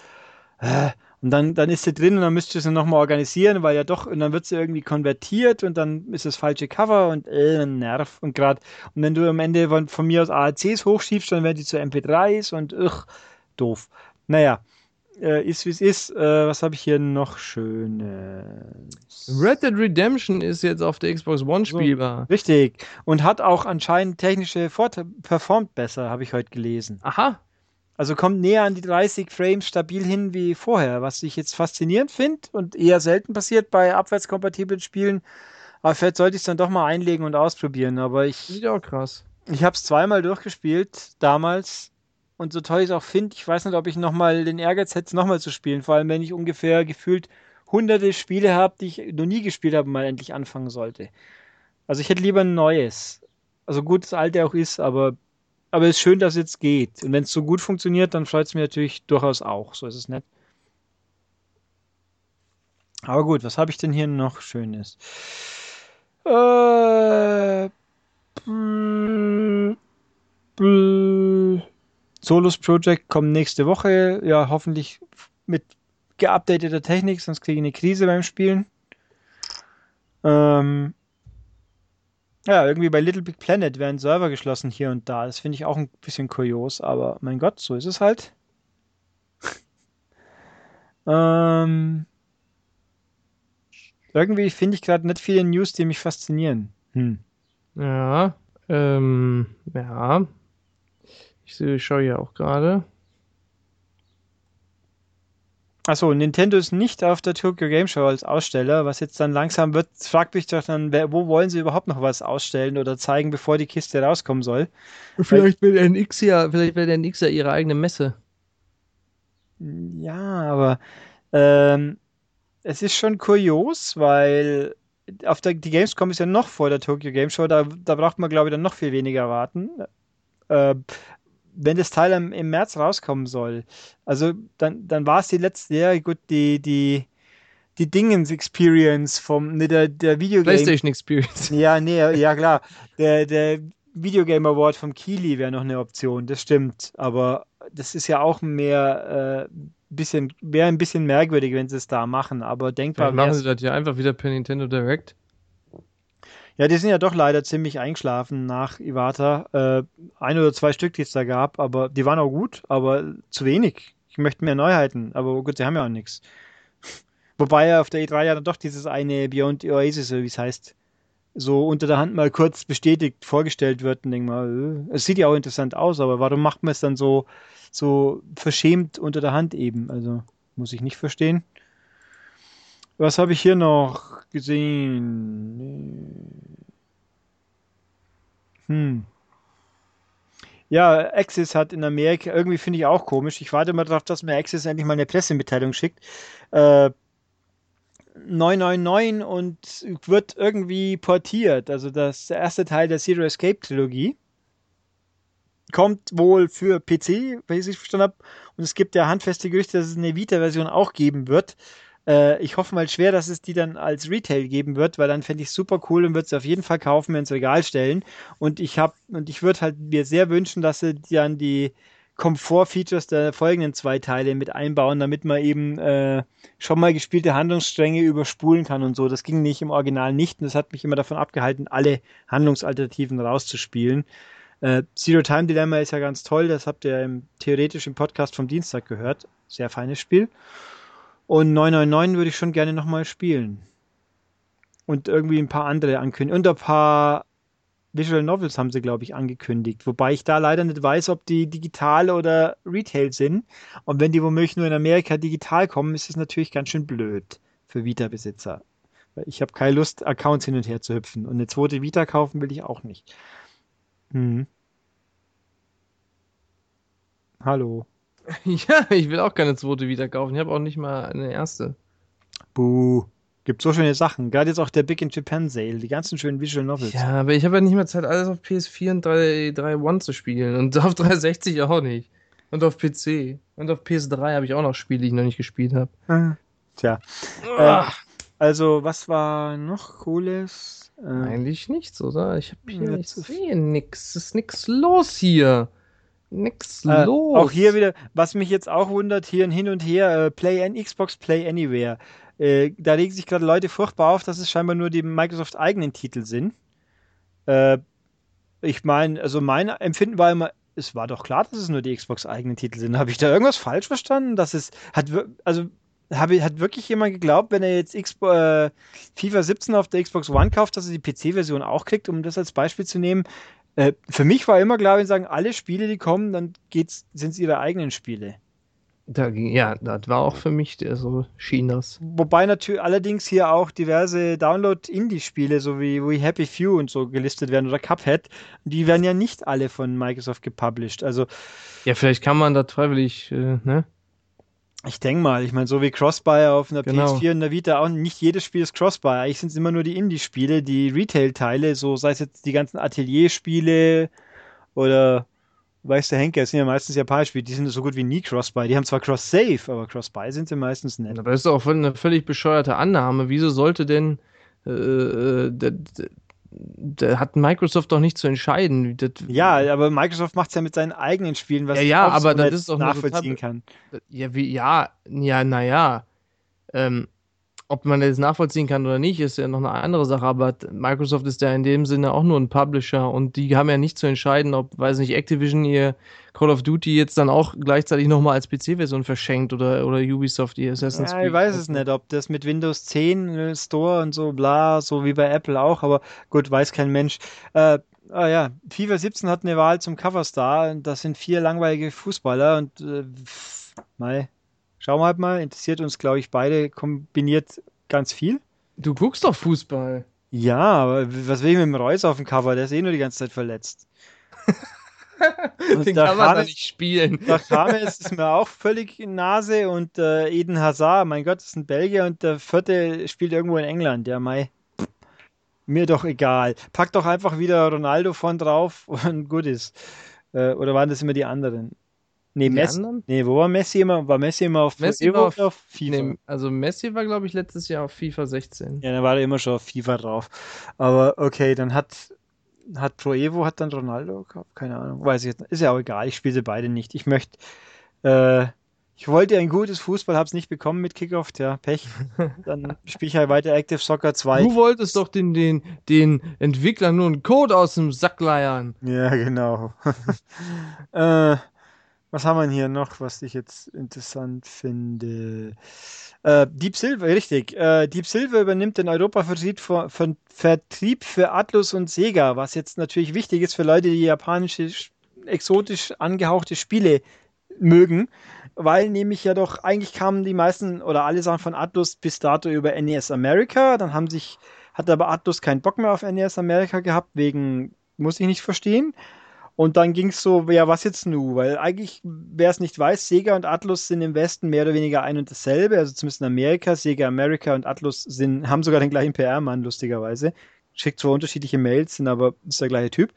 äh, und dann, dann ist sie drin und dann müsst ihr sie nochmal organisieren, weil ja doch, und dann wird sie irgendwie konvertiert und dann ist das falsche Cover und äh, Nerv und gerade, und wenn du am Ende von, von mir aus AACs hochschiebst, dann werden die zu MP3s und ugh, doof. Naja, äh, ist wie es ist. Äh, was habe ich hier noch Schönes? Red Dead Redemption ist jetzt auf der Xbox One spielbar. So, richtig. Und hat auch anscheinend technische Vorteile, performt besser, habe ich heute gelesen. Aha. Also kommt näher an die 30 Frames stabil hin wie vorher, was ich jetzt faszinierend finde und eher selten passiert bei abwärtskompatiblen Spielen. Aber vielleicht sollte ich es dann doch mal einlegen und ausprobieren. Aber ich. Sieht auch krass. Ich habe es zweimal durchgespielt, damals. Und so toll ich es auch finde, ich weiß nicht, ob ich nochmal den Ehrgeiz hätte, nochmal zu spielen. Vor allem, wenn ich ungefähr gefühlt hunderte Spiele habe, die ich noch nie gespielt habe mal endlich anfangen sollte. Also ich hätte lieber ein neues. Also gut, das alte auch ist, aber, aber es ist schön, dass es jetzt geht. Und wenn es so gut funktioniert, dann freut es mich natürlich durchaus auch. So ist es nicht. Aber gut, was habe ich denn hier noch Schönes? Äh, Solus Project kommt nächste Woche. Ja, hoffentlich mit geupdateter Technik, sonst kriege ich eine Krise beim Spielen. Ähm, ja, irgendwie bei Little Big Planet werden Server geschlossen hier und da. Das finde ich auch ein bisschen kurios, aber mein Gott, so ist es halt. <laughs> ähm, irgendwie finde ich gerade nicht viele News, die mich faszinieren. Hm. Ja, ähm, ja. Ich schaue ja auch gerade. Achso, Nintendo ist nicht auf der Tokyo Game Show als Aussteller, was jetzt dann langsam wird, fragt mich doch dann, wo wollen sie überhaupt noch was ausstellen oder zeigen, bevor die Kiste rauskommen soll? Vielleicht will NX ja, vielleicht will NX ja ihre eigene Messe. Ja, aber ähm, es ist schon kurios, weil auf der die Gamescom ist ja noch vor der Tokyo Game Show, da, da braucht man, glaube ich, dann noch viel weniger warten. Äh, wenn das Teil im, im März rauskommen soll, also dann, dann war es die letzte, ja gut, die, die, die Dingens Experience vom, ne, der, der Videogame. PlayStation Experience. <laughs> Ja, nee, ja klar. Der, der Videogame Award vom Kili wäre noch eine Option, das stimmt. Aber das ist ja auch mehr, äh, bisschen, wäre ein bisschen merkwürdig, wenn sie es da machen, aber denkbar. Dann machen sie das ja einfach wieder per Nintendo Direct. Ja, die sind ja doch leider ziemlich eingeschlafen nach Iwata. Äh, ein oder zwei Stück, die es da gab, aber die waren auch gut, aber zu wenig. Ich möchte mehr Neuheiten, aber gut, sie haben ja auch nichts. <laughs> Wobei ja auf der E3 ja dann doch dieses eine Beyond Oasis, wie es heißt, so unter der Hand mal kurz bestätigt vorgestellt wird und denk mal, äh, es sieht ja auch interessant aus, aber warum macht man es dann so, so verschämt unter der Hand eben? Also muss ich nicht verstehen. Was habe ich hier noch gesehen? Hm. Ja, Axis hat in Amerika, irgendwie finde ich auch komisch. Ich warte mal darauf, dass mir Axis endlich mal eine Pressemitteilung schickt. Äh, 999 und wird irgendwie portiert. Also das der erste Teil der Zero Escape Trilogie kommt wohl für PC, wenn ich es verstanden habe. Und es gibt ja handfeste Gerüchte, dass es eine Vita-Version auch geben wird. Äh, ich hoffe mal schwer, dass es die dann als Retail geben wird, weil dann fände ich super cool und würde es auf jeden Fall kaufen, mir ins Regal stellen. Und ich habe, und ich würde halt mir sehr wünschen, dass sie dann die Komfort-Features der folgenden zwei Teile mit einbauen, damit man eben äh, schon mal gespielte Handlungsstränge überspulen kann und so. Das ging nicht im Original nicht und das hat mich immer davon abgehalten, alle Handlungsalternativen rauszuspielen. Äh, Zero Time Dilemma ist ja ganz toll, das habt ihr im, theoretisch im Podcast vom Dienstag gehört. Sehr feines Spiel. Und 999 würde ich schon gerne nochmal spielen. Und irgendwie ein paar andere ankündigen. Und ein paar Visual Novels haben sie, glaube ich, angekündigt. Wobei ich da leider nicht weiß, ob die digital oder Retail sind. Und wenn die womöglich nur in Amerika digital kommen, ist es natürlich ganz schön blöd für Vita-Besitzer. Ich habe keine Lust, Accounts hin und her zu hüpfen. Und eine zweite Vita kaufen will ich auch nicht. Hm. Hallo. <laughs> Ja, ich will auch keine zweite Vita kaufen. Ich habe auch nicht mal eine erste. Buh. Gibt so schöne Sachen. Gerade jetzt auch der Big in Japan Sale. Die ganzen schönen Visual Novels. Ja, aber ich habe ja nicht mehr Zeit, alles auf PS4 und 3, 3 One zu spielen. Und <laughs> auf 360 auch nicht. Und auf PC. Und auf PS3 habe ich auch noch Spiele, die ich noch nicht gespielt habe. Ah, Tja. Äh, also, was war noch Cooles? Äh, Eigentlich nichts, oder? Ich habe hier, ich zu- sehe nix. Es ist nix los hier. Nix Äh, los. Auch hier wieder, was mich jetzt auch wundert, hier ein Hin und Her, äh, Play an Xbox Play Anywhere. Äh, da regen sich gerade Leute furchtbar auf, dass es scheinbar nur die Microsoft eigenen Titel sind. Äh, ich meine, also mein Empfinden war immer, es war doch klar, dass es nur die Xbox eigenen Titel sind. Habe ich da irgendwas falsch verstanden? Dass es hat, also habe, hat wirklich jemand geglaubt, wenn er jetzt Xbox, äh, FIFA 17 auf der Xbox One kauft, dass er die PC-Version auch kriegt, um das als Beispiel zu nehmen? Äh, für mich war immer klar, wenn sie sagen, alle Spiele, die kommen, dann sind es ihre eigenen Spiele. Da, ja, das war auch für mich der so schien das. Wobei natürlich allerdings hier auch diverse Download-Indie-Spiele, so wie, wie Happy Few und so gelistet werden oder Cuphead, die werden ja nicht alle von Microsoft gepublished. Also Ja, vielleicht kann man das freiwillig, äh, ne? Ich denke mal, ich meine, so wie Crossbuy auf einer Genau. PS4 und der Vita auch, nicht jedes Spiel ist Crossbuy. Eigentlich sind es immer nur die Indie-Spiele, die Retail-Teile, so sei es jetzt die ganzen Atelier-Spiele oder weißt du, Henker, es sind ja meistens Japan-Spiele, die sind so gut wie nie Crossbuy. Die haben zwar Cross-Save, aber Crossbuy sind sie meistens nicht. Aber das ist auch eine völlig bescheuerte Annahme. Wieso sollte denn, äh, äh, da, hat Microsoft doch nicht zu entscheiden. Das, Ja, aber Microsoft macht es ja mit seinen eigenen Spielen, was Ja, ja, aber das ist doch nachvollziehen total- kann. Ja, wie, ja, ja, naja. Ähm, ob man das nachvollziehen kann oder nicht, ist ja noch eine andere Sache, aber Microsoft ist ja in dem Sinne auch nur ein Publisher und die haben ja nicht zu entscheiden, ob, weiß nicht, Activision ihr Call of Duty jetzt dann auch gleichzeitig nochmal als PC-Version verschenkt oder, oder Ubisoft ihr Assassin's Ja, ich weiß es nicht, ob das mit Windows 10 äh, Store und so bla, so wie bei Apple auch, aber gut, weiß kein Mensch. Äh, ah ja, FIFA 17 hat eine Wahl zum Coverstar, und das sind vier langweilige Fußballer und äh, mei, schauen wir halt mal, interessiert uns, glaube ich, beide kombiniert ganz viel. Du guckst doch Fußball. Ja, aber was will ich mit dem Reus auf dem Cover? Der ist eh nur die ganze Zeit verletzt. <laughs> Den der kann man da nicht spielen. Der James ist mir auch völlig in Nase und äh, Eden Hazard, mein Gott, ist ein Belgier und der vierte spielt irgendwo in England. Ja, Mai. Mir doch egal. Pack doch einfach wieder Ronaldo von drauf und gut ist. Äh, oder waren das immer die anderen? Nee, Messi. Nee, wo war Messi immer? War Messi immer auf Messi Evo war auf- auf FIFA? Nee, also Messi war, glaube ich, letztes Jahr auf FIFA 16. Ja, dann war er immer schon auf FIFA drauf. Aber okay, dann hat, hat Pro Evo hat dann Ronaldo gekauft? Keine Ahnung. Weiß ich jetzt nicht. Ist ja auch egal. Ich spiele sie beide nicht. Ich möchte, äh, ich wollte ein gutes Fußball, hab's nicht bekommen mit Kickoff. Tja, Pech. <laughs> Dann spiele ich halt weiter Active Soccer 2. Du wolltest doch den, den, den Entwicklern nur einen Code aus dem Sack leiern. Ja, genau. <laughs> äh, was haben wir hier noch, was ich jetzt interessant finde? Äh, Deep Silver, richtig. Äh, Deep Silver übernimmt den Europavertrieb für, Atlus und Sega, was jetzt natürlich wichtig ist für Leute, die japanische, sch- exotisch angehauchte Spiele mögen, weil nämlich ja doch eigentlich kamen die meisten oder alle Sachen von Atlus bis dato über NES America, dann haben sich, hat aber Atlus keinen Bock mehr auf NES America gehabt, wegen, muss ich nicht verstehen. Und dann ging es so, ja, was jetzt nu? Weil eigentlich, wer es nicht weiß, Sega und Atlus sind im Westen mehr oder weniger ein und dasselbe, also zumindest in Amerika. Sega America und Atlus sind, <laughs> haben sogar den gleichen PR-Mann, lustigerweise. Schickt zwar unterschiedliche Mails, sind aber ist der gleiche Typ.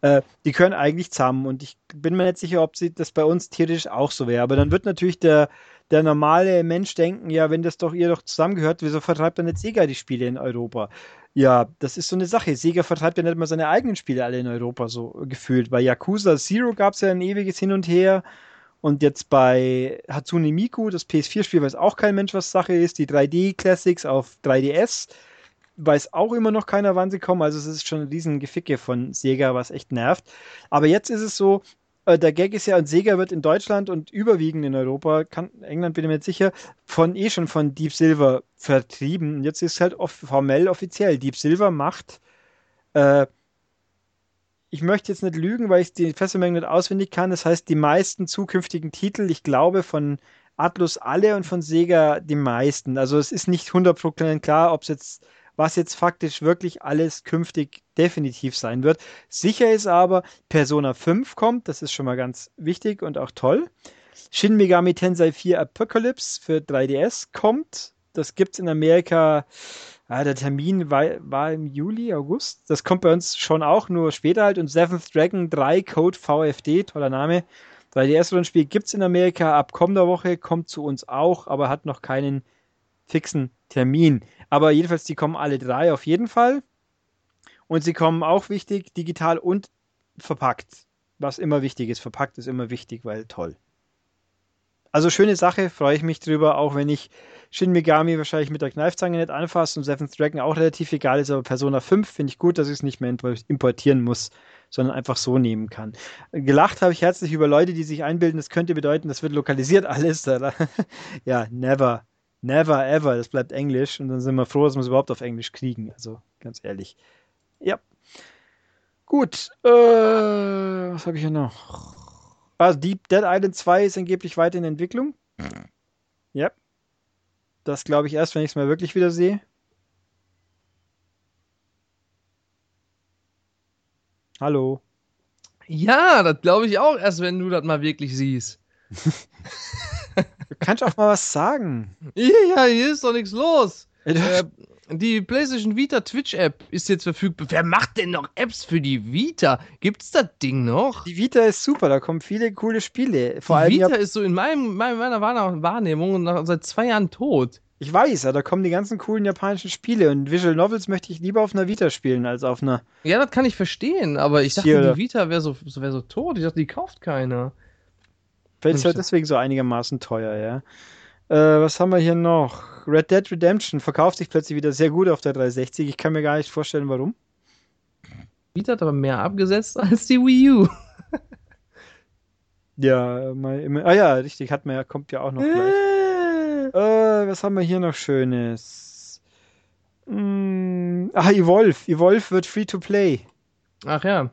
Äh, die können eigentlich zusammen und ich bin mir nicht sicher, ob sie das bei uns theoretisch auch so wäre. Aber dann wird natürlich der, der normale Mensch denken, ja, wenn das doch ihr doch zusammengehört, wieso vertreibt dann nicht Sega die Spiele in Europa? Ja, das ist so eine Sache. Sega vertreibt ja nicht mal seine eigenen Spiele alle in Europa so gefühlt. Bei Yakuza Zero gab es ja ein ewiges Hin und Her. Und jetzt bei Hatsune Miku, das PS4-Spiel, weiß auch kein Mensch, was Sache ist. Die 3D-Classics auf 3DS weiß auch immer noch keiner, wann sie kommen. Also es ist schon ein riesen Geficke von Sega, was echt nervt. Aber jetzt ist es so, äh, der Gag ist ja, und Sega wird in Deutschland und überwiegend in Europa, kann, England bin ich mir nicht sicher, von eh schon von Deep Silver vertrieben. Und jetzt ist es halt off formell offiziell. Deep Silver macht, äh, ich möchte jetzt nicht lügen, weil ich die Fesselmenge nicht auswendig kann. Das heißt, die meisten zukünftigen Titel, ich glaube, von Atlus alle und von Sega die meisten. Also es ist nicht 100% klar, ob es jetzt was jetzt faktisch wirklich alles künftig definitiv sein wird. Sicher ist aber, Persona 5 kommt, das ist schon mal ganz wichtig und auch toll. Shin Megami Tensei 4 Apocalypse für 3DS kommt. Das gibt es in Amerika. Ah, der Termin war, war, im Juli, August. Das kommt bei uns schon auch, nur später halt. Und Seventh Dragon 3 Code VFD, toller Name. 3DS-Rundspiel gibt es in Amerika ab kommender Woche, kommt zu uns auch, aber hat noch keinen fixen Termin. Aber jedenfalls, die kommen alle drei auf jeden Fall. Und sie kommen auch wichtig, digital und verpackt. Was immer wichtig ist. Verpackt ist immer wichtig, weil toll. Also schöne Sache, freue ich mich drüber, auch wenn ich Shin Megami wahrscheinlich mit der Kneifzange nicht anfasse und Seventh Dragon auch relativ egal ist, aber Persona 5 finde ich gut, dass ich es nicht mehr importieren muss, sondern einfach so nehmen kann. Gelacht habe ich herzlich über Leute, die sich einbilden, das könnte bedeuten, das wird lokalisiert alles. <laughs> ja, never. Never ever, das bleibt Englisch und dann sind wir froh, dass wir es überhaupt auf Englisch kriegen. Also ganz ehrlich. Ja. Gut. Äh, was habe ich hier noch? Also Deep Dead Island 2 ist angeblich weiter in Entwicklung. Ja. Das glaube ich erst, wenn ich es mal wirklich wieder sehe. Hallo. Ja, das glaube ich auch erst, wenn du das mal wirklich siehst. <laughs> Du kannst auch mal was sagen. Ja, hier ist doch nichts los. Äh, die PlayStation Vita Twitch-App ist jetzt verfügbar. Wer macht denn noch Apps für die Vita? Gibt's das Ding noch? Die Vita ist super, da kommen viele coole Spiele. Vor die allem Vita ist so in meinem, meiner Wahrnehmung seit zwei Jahren tot. Ich weiß, da kommen die ganzen coolen japanischen Spiele und Visual Novels möchte ich lieber auf einer Vita spielen als auf einer. Ja, das kann ich verstehen, aber ich dachte, die Vita wäre so, wär so tot. Ich dachte, die kauft keiner. Vielleicht ist halt deswegen so einigermaßen teuer, ja. Äh, was haben wir hier noch? Red Dead Redemption verkauft sich plötzlich wieder sehr gut auf der 360. Ich kann mir gar nicht vorstellen, warum. Vita hat aber mehr abgesetzt als die Wii U. <laughs> ja, mal immer. Ah ja, richtig, hat man ja, kommt ja auch noch gleich. Äh. äh, was haben wir hier noch Schönes? Hm, ah, Evolve. Evolve wird free to play. Ach ja.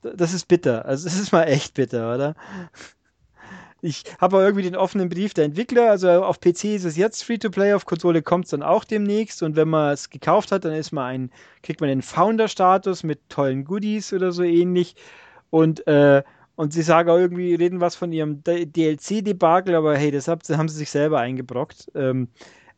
Das ist bitter. Also, es ist mal echt bitter, oder? Ich habe irgendwie den offenen Brief der Entwickler. Also auf PC ist es jetzt Free-to-Play, auf Konsole kommt es dann auch demnächst. Und wenn man es gekauft hat, dann ist man ein, kriegt man den Founder-Status mit tollen Goodies oder so ähnlich. Und, äh, und sie sagen auch irgendwie, reden was von ihrem DLC-Debakel, aber hey, das haben sie sich selber eingebrockt. Ähm,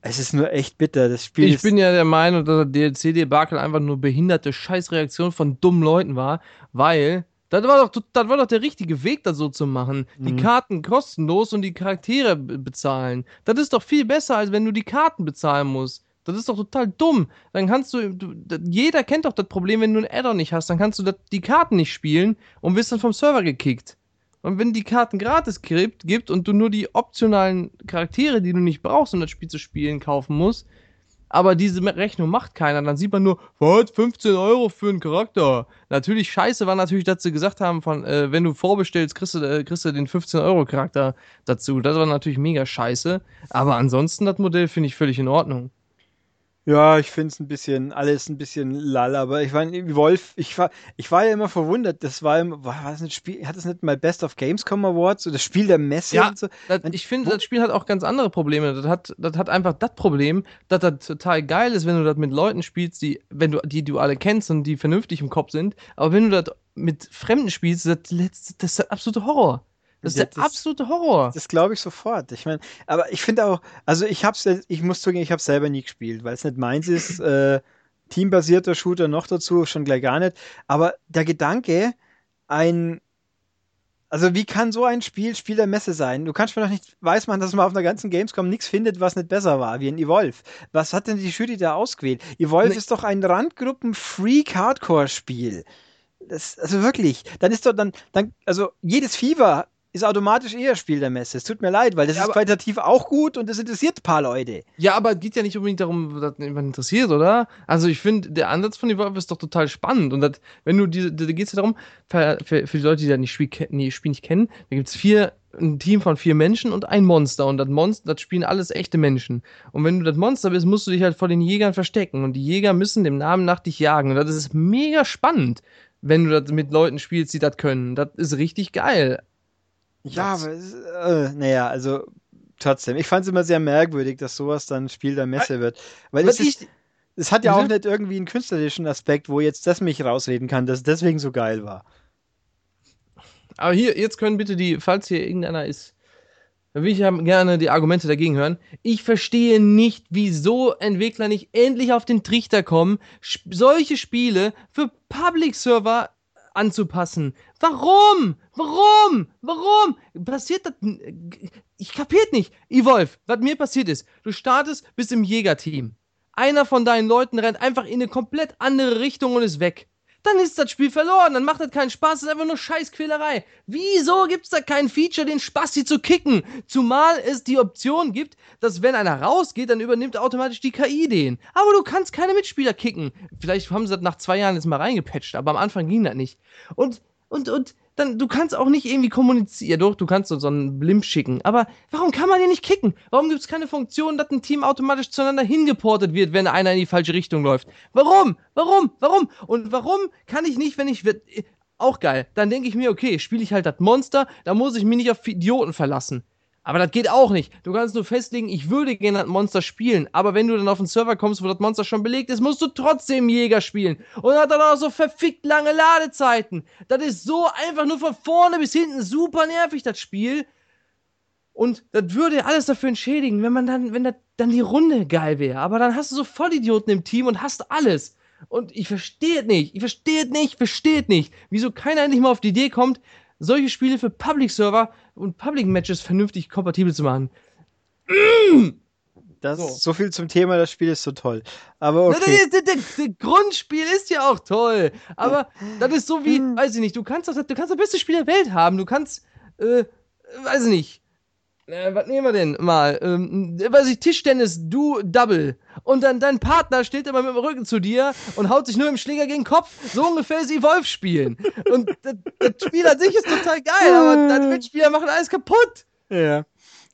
es ist nur echt bitter. Das Spiel ich bin ja der Meinung, dass der DLC-Debakel einfach nur behinderte Scheißreaktion von dummen Leuten war, weil das war doch, das war doch der richtige Weg, das so zu machen. Die mhm. Karten kostenlos und die Charaktere bezahlen. Das ist doch viel besser, als wenn du die Karten bezahlen musst. Das ist doch total dumm. Dann kannst du, du jeder kennt doch das Problem, wenn du ein Addon nicht hast, dann kannst du das, die Karten nicht spielen und wirst dann vom Server gekickt. Und wenn die Karten gratis gibt, gibt und du nur die optionalen Charaktere, die du nicht brauchst, um das Spiel zu spielen, kaufen musst, aber diese Rechnung macht keiner. Dann sieht man nur, was, 15 Euro für einen Charakter. Natürlich scheiße war natürlich, dass sie gesagt haben, von, äh, wenn du vorbestellst, kriegst du, äh, kriegst du den 15 Euro Charakter dazu. Das war natürlich mega scheiße. Aber ansonsten, das Modell finde ich völlig in Ordnung. Ja, ich finde es ein bisschen, alles ein bisschen lall, aber ich war, Wolf, ich war, ich war ja immer verwundert, das war, war das ein Spiel, hat es nicht mal Best of Gamescom Awards oder das Spiel der Messe ja, und so? Das, ich finde, das Spiel hat auch ganz andere Probleme. Das hat, das hat einfach das Problem, dass das total geil ist, wenn du das mit Leuten spielst, die, wenn du, die du alle kennst und die vernünftig im Kopf sind, aber wenn du das mit Fremden spielst, das, das ist der absolute Horror. Das ist ja, der absolute Horror. Das glaube ich sofort. Ich meine, aber ich finde auch, also ich hab's, ich muss zugeben, ich habe selber nie gespielt, weil es nicht meins ist. <laughs> Äh, teambasierter Shooter noch dazu, schon gleich gar nicht. Aber der Gedanke, ein also wie kann so ein Spiel Spiel der Messe sein? Du kannst mir doch nicht, weiß man, dass man auf einer ganzen Gamescom nichts findet, was nicht besser war, wie ein Evolve. Was hat denn die Jury da ausgewählt? Evolve nee. ist doch ein Randgruppen-Freak-Hardcore-Spiel. also wirklich, dann ist doch dann, dann, also jedes Fever ist automatisch eher Spiel der Messe. Es tut mir leid, weil das ja, ist qualitativ auch gut und das interessiert ein paar Leute. Ja, aber es geht ja nicht unbedingt darum, dass jemand interessiert, oder? Also ich finde, der Ansatz von Evolve ist doch total spannend. Und dat, wenn du diese, da geht es ja darum, für, für, für, die Leute, die das Spiel, nee, Spiel nicht kennen, da gibt es vier, ein Team von vier Menschen und ein Monster. Und das Monster, das spielen alles echte Menschen. Und wenn du das Monster bist, musst du dich halt vor den Jägern verstecken. Und die Jäger müssen dem Namen nach dich jagen. Und das ist mega spannend wenn du das mit Leuten spielst, die das können. Das ist richtig geil. Ja, aber, äh, naja, also trotzdem, ich fand es immer sehr merkwürdig, dass sowas dann Spiel der Messe wird. Weil es, ist, es hat ja auch Bitte? nicht irgendwie einen künstlerischen Aspekt, wo jetzt das mich rausreden kann, dass es deswegen so geil war. Aber hier, jetzt können bitte die, falls hier irgendeiner ist, dann will ich ja gerne die Argumente dagegen hören. Ich verstehe nicht, wieso Entwickler nicht endlich auf den Trichter kommen, solche Spiele für Public-Server anzupassen. Warum? Warum? Warum? Passiert das? Ich kapiert nicht. Evolve, was mir passiert ist, du startest, bist im Jägerteam. Einer von deinen Leuten rennt einfach in eine komplett andere Richtung und ist weg dann ist das Spiel verloren, dann macht das keinen Spaß, das ist einfach nur Scheißquälerei. Wieso gibt's da kein Feature, den Spasti zu kicken? Zumal es die Option gibt, dass wenn einer rausgeht, dann übernimmt automatisch die KI den. Aber du kannst keine Mitspieler kicken. Vielleicht haben sie das nach zwei Jahren jetzt mal reingepatcht, aber am Anfang ging das nicht. Und, und, und, dann, du kannst auch nicht irgendwie kommunizieren. Ja, doch, du kannst so, einen Blimp schicken. Aber warum kann man den nicht kicken? Warum gibt es keine Funktion, dass ein Team automatisch zueinander hingeportet wird, wenn einer in die falsche Richtung läuft? Warum? Warum? Warum? Und warum kann ich nicht, wenn ich. Auch geil. Dann denke ich mir, okay, spiele ich halt das Monster, da muss ich mich nicht auf Idioten verlassen. Aber das geht auch nicht. Du kannst nur festlegen, ich würde gerne das Monster spielen. Aber wenn du dann auf den Server kommst, wo das Monster schon belegt ist, musst du trotzdem Jäger spielen. Und hat dann auch so verfickt lange Ladezeiten. Das ist so einfach nur von vorne bis hinten super nervig, das Spiel. Und das würde alles dafür entschädigen, wenn man dann, wenn das, dann die Runde geil wäre. Aber dann hast du so Vollidioten im Team und hast alles. Und ich verstehe es nicht. Ich verstehe es nicht. Ich verstehe es nicht. Wieso keiner endlich mal auf die Idee kommt, solche Spiele für Public-Server und Public-Matches vernünftig kompatibel zu machen. Das, So. so. viel zum Thema, das Spiel ist so toll. Aber Na, okay. Das, das, das, das Grundspiel ist ja auch toll. Aber das ist so wie, weiß ich nicht, du kannst das, du kannst das beste Spiel der Welt haben. Du kannst, äh, weiß ich nicht. Äh, was nehmen wir denn mal? Ähm, weiß ich, Tischtennis, du Double. Und dann dein Partner steht immer mit dem Rücken zu dir und haut sich nur im Schläger gegen den Kopf. So ungefähr ist Evolve spielen. Und das, das Spiel an sich ist total geil, aber deine <laughs> Mitspieler machen alles kaputt. Ja.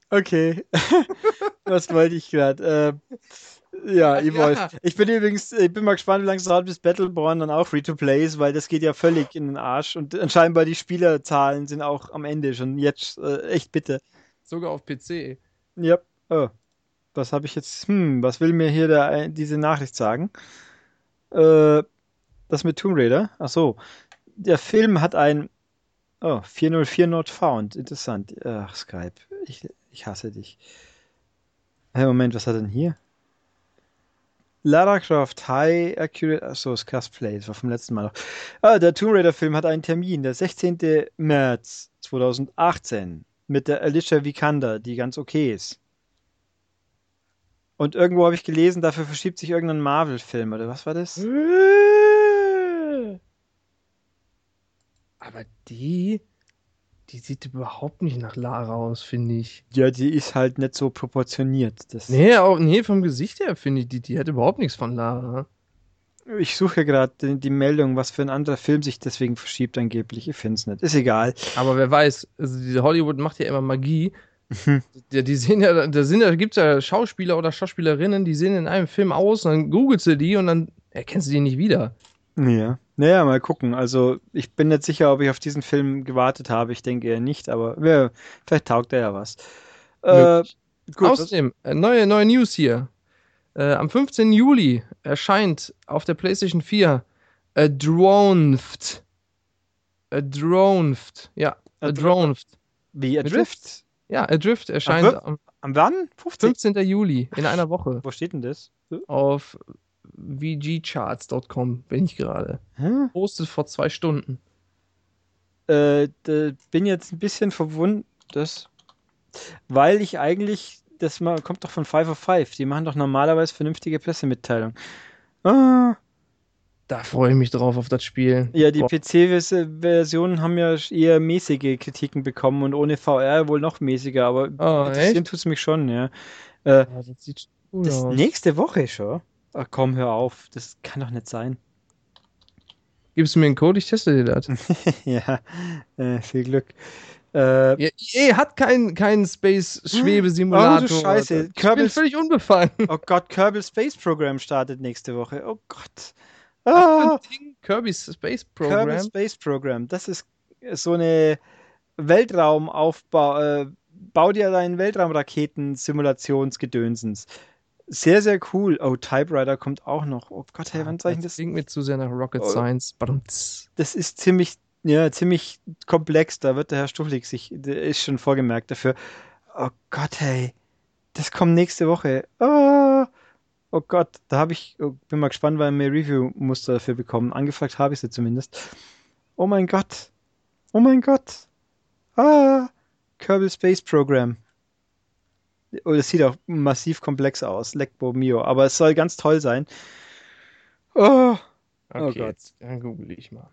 Okay. <laughs> Was wollte ich gerade? Äh, ja, Ach, Evolve. ja. Ich bin übrigens, ich bin mal gespannt, wie lange es dauert, bis Battleborn dann auch Free-to-Play ist, weil das geht ja völlig in den Arsch und anscheinend die Spielerzahlen sind auch am Ende schon jetzt äh, echt bitte. Sogar auf PC. Ja. Oh. Was habe ich jetzt? Hm, was will mir hier der, diese Nachricht sagen? Äh, das mit Tomb Raider? Ach so. Der Film hat ein Oh, 404 not found. Interessant. Ach, Skype. Ich, ich hasse dich. Hey, Moment, was hat denn hier? Lara Croft High Accurate. Achso, das Cosplay. Das war vom letzten Mal noch. Ah, der Tomb Raider Film hat einen Termin, der 16. März 2018. Mit der Alicia Vikander, die ganz okay ist. Und irgendwo habe ich gelesen, dafür verschiebt sich irgendein Marvel-Film, oder was war das? Aber die, die sieht überhaupt nicht nach Lara aus, finde ich. Ja, die ist halt nicht so proportioniert. Das Nee, auch, nee, vom Gesicht her finde ich, die, die hat überhaupt nichts von Lara. Ich suche gerade die, die Meldung, was für ein anderer Film sich deswegen verschiebt angeblich. Ich finde es nicht. Ist egal. Aber wer weiß, also diese Hollywood macht ja immer Magie. Mhm. Ja, die sehen ja, da sind ja, gibt ja Schauspieler oder Schauspielerinnen, die sehen in einem Film aus, und dann googelst du die und dann erkennst du die nicht wieder. Ja. Naja, mal gucken. Also, ich bin nicht sicher, ob ich auf diesen Film gewartet habe. Ich denke eher nicht, aber ja, vielleicht taugt er ja was. Äh, gut, was, Außerdem, äh, neue, neue News hier. Äh, am 15. Juli erscheint auf der PlayStation 4 Adroned. Adroned. Ja, Adroned. wie Mit Adrift? Ja, Adrift erscheint Ach, am Am wann? 15? 15. Juli in einer Woche Wo steht denn das? auf vgcharts.com bin ich gerade. Hä? Postet vor zwei Stunden. Äh, bin jetzt ein bisschen verwundert, weil ich eigentlich, das mal, kommt doch von Five of Five. Die machen doch normalerweise vernünftige Pressemitteilungen. Ah, Da freue ich mich drauf auf das Spiel. ja, die. PC-Versionen haben ja eher mäßige Kritiken bekommen und ohne VR wohl noch mäßiger, aber Oh, interessieren tut es mich schon, ja. Äh, Ja, das sieht cool das aus. nächste Woche schon? Ach komm, hör auf. Das kann doch nicht sein. Gibst du mir einen Code? Ich teste dir das. <laughs> ja, äh, viel Glück. Äh, Ja, EA hat keinen keinen Space-Schwebesimulator. Oh, du Scheiße. Ich bin Kerbal- völlig unbefangen. oh Gott, Kerbal Space Program startet nächste Woche. Oh Gott. Ah, Kirby's Space Program. Space Program. Das ist so eine Weltraumaufbau, äh, bau dir deinen Weltraumraketen-Simulationsgedönsens. Sehr, sehr cool. Oh, Typewriter kommt auch noch. Oh Gott, hey, wann soll ich das? das? klingt mir zu sehr nach Rocket Oh. Science. Das ist ziemlich, ja, ziemlich komplex. Da wird der Herr Stuchlik sich, der ist schon vorgemerkt dafür. Oh Gott, hey. Das kommt nächste Woche. Oh, oh Gott, da habe ich, oh, bin mal gespannt, weil wir Review-Muster dafür bekommen. Angefragt habe ich sie zumindest. Oh mein Gott. Oh mein Gott. Ah, Kerbal Space Program. Oh, das sieht auch massiv komplex aus. Lecbo Mio. Aber es soll ganz toll sein. Oh, Okay, Oh Gott. jetzt dann google ich mal.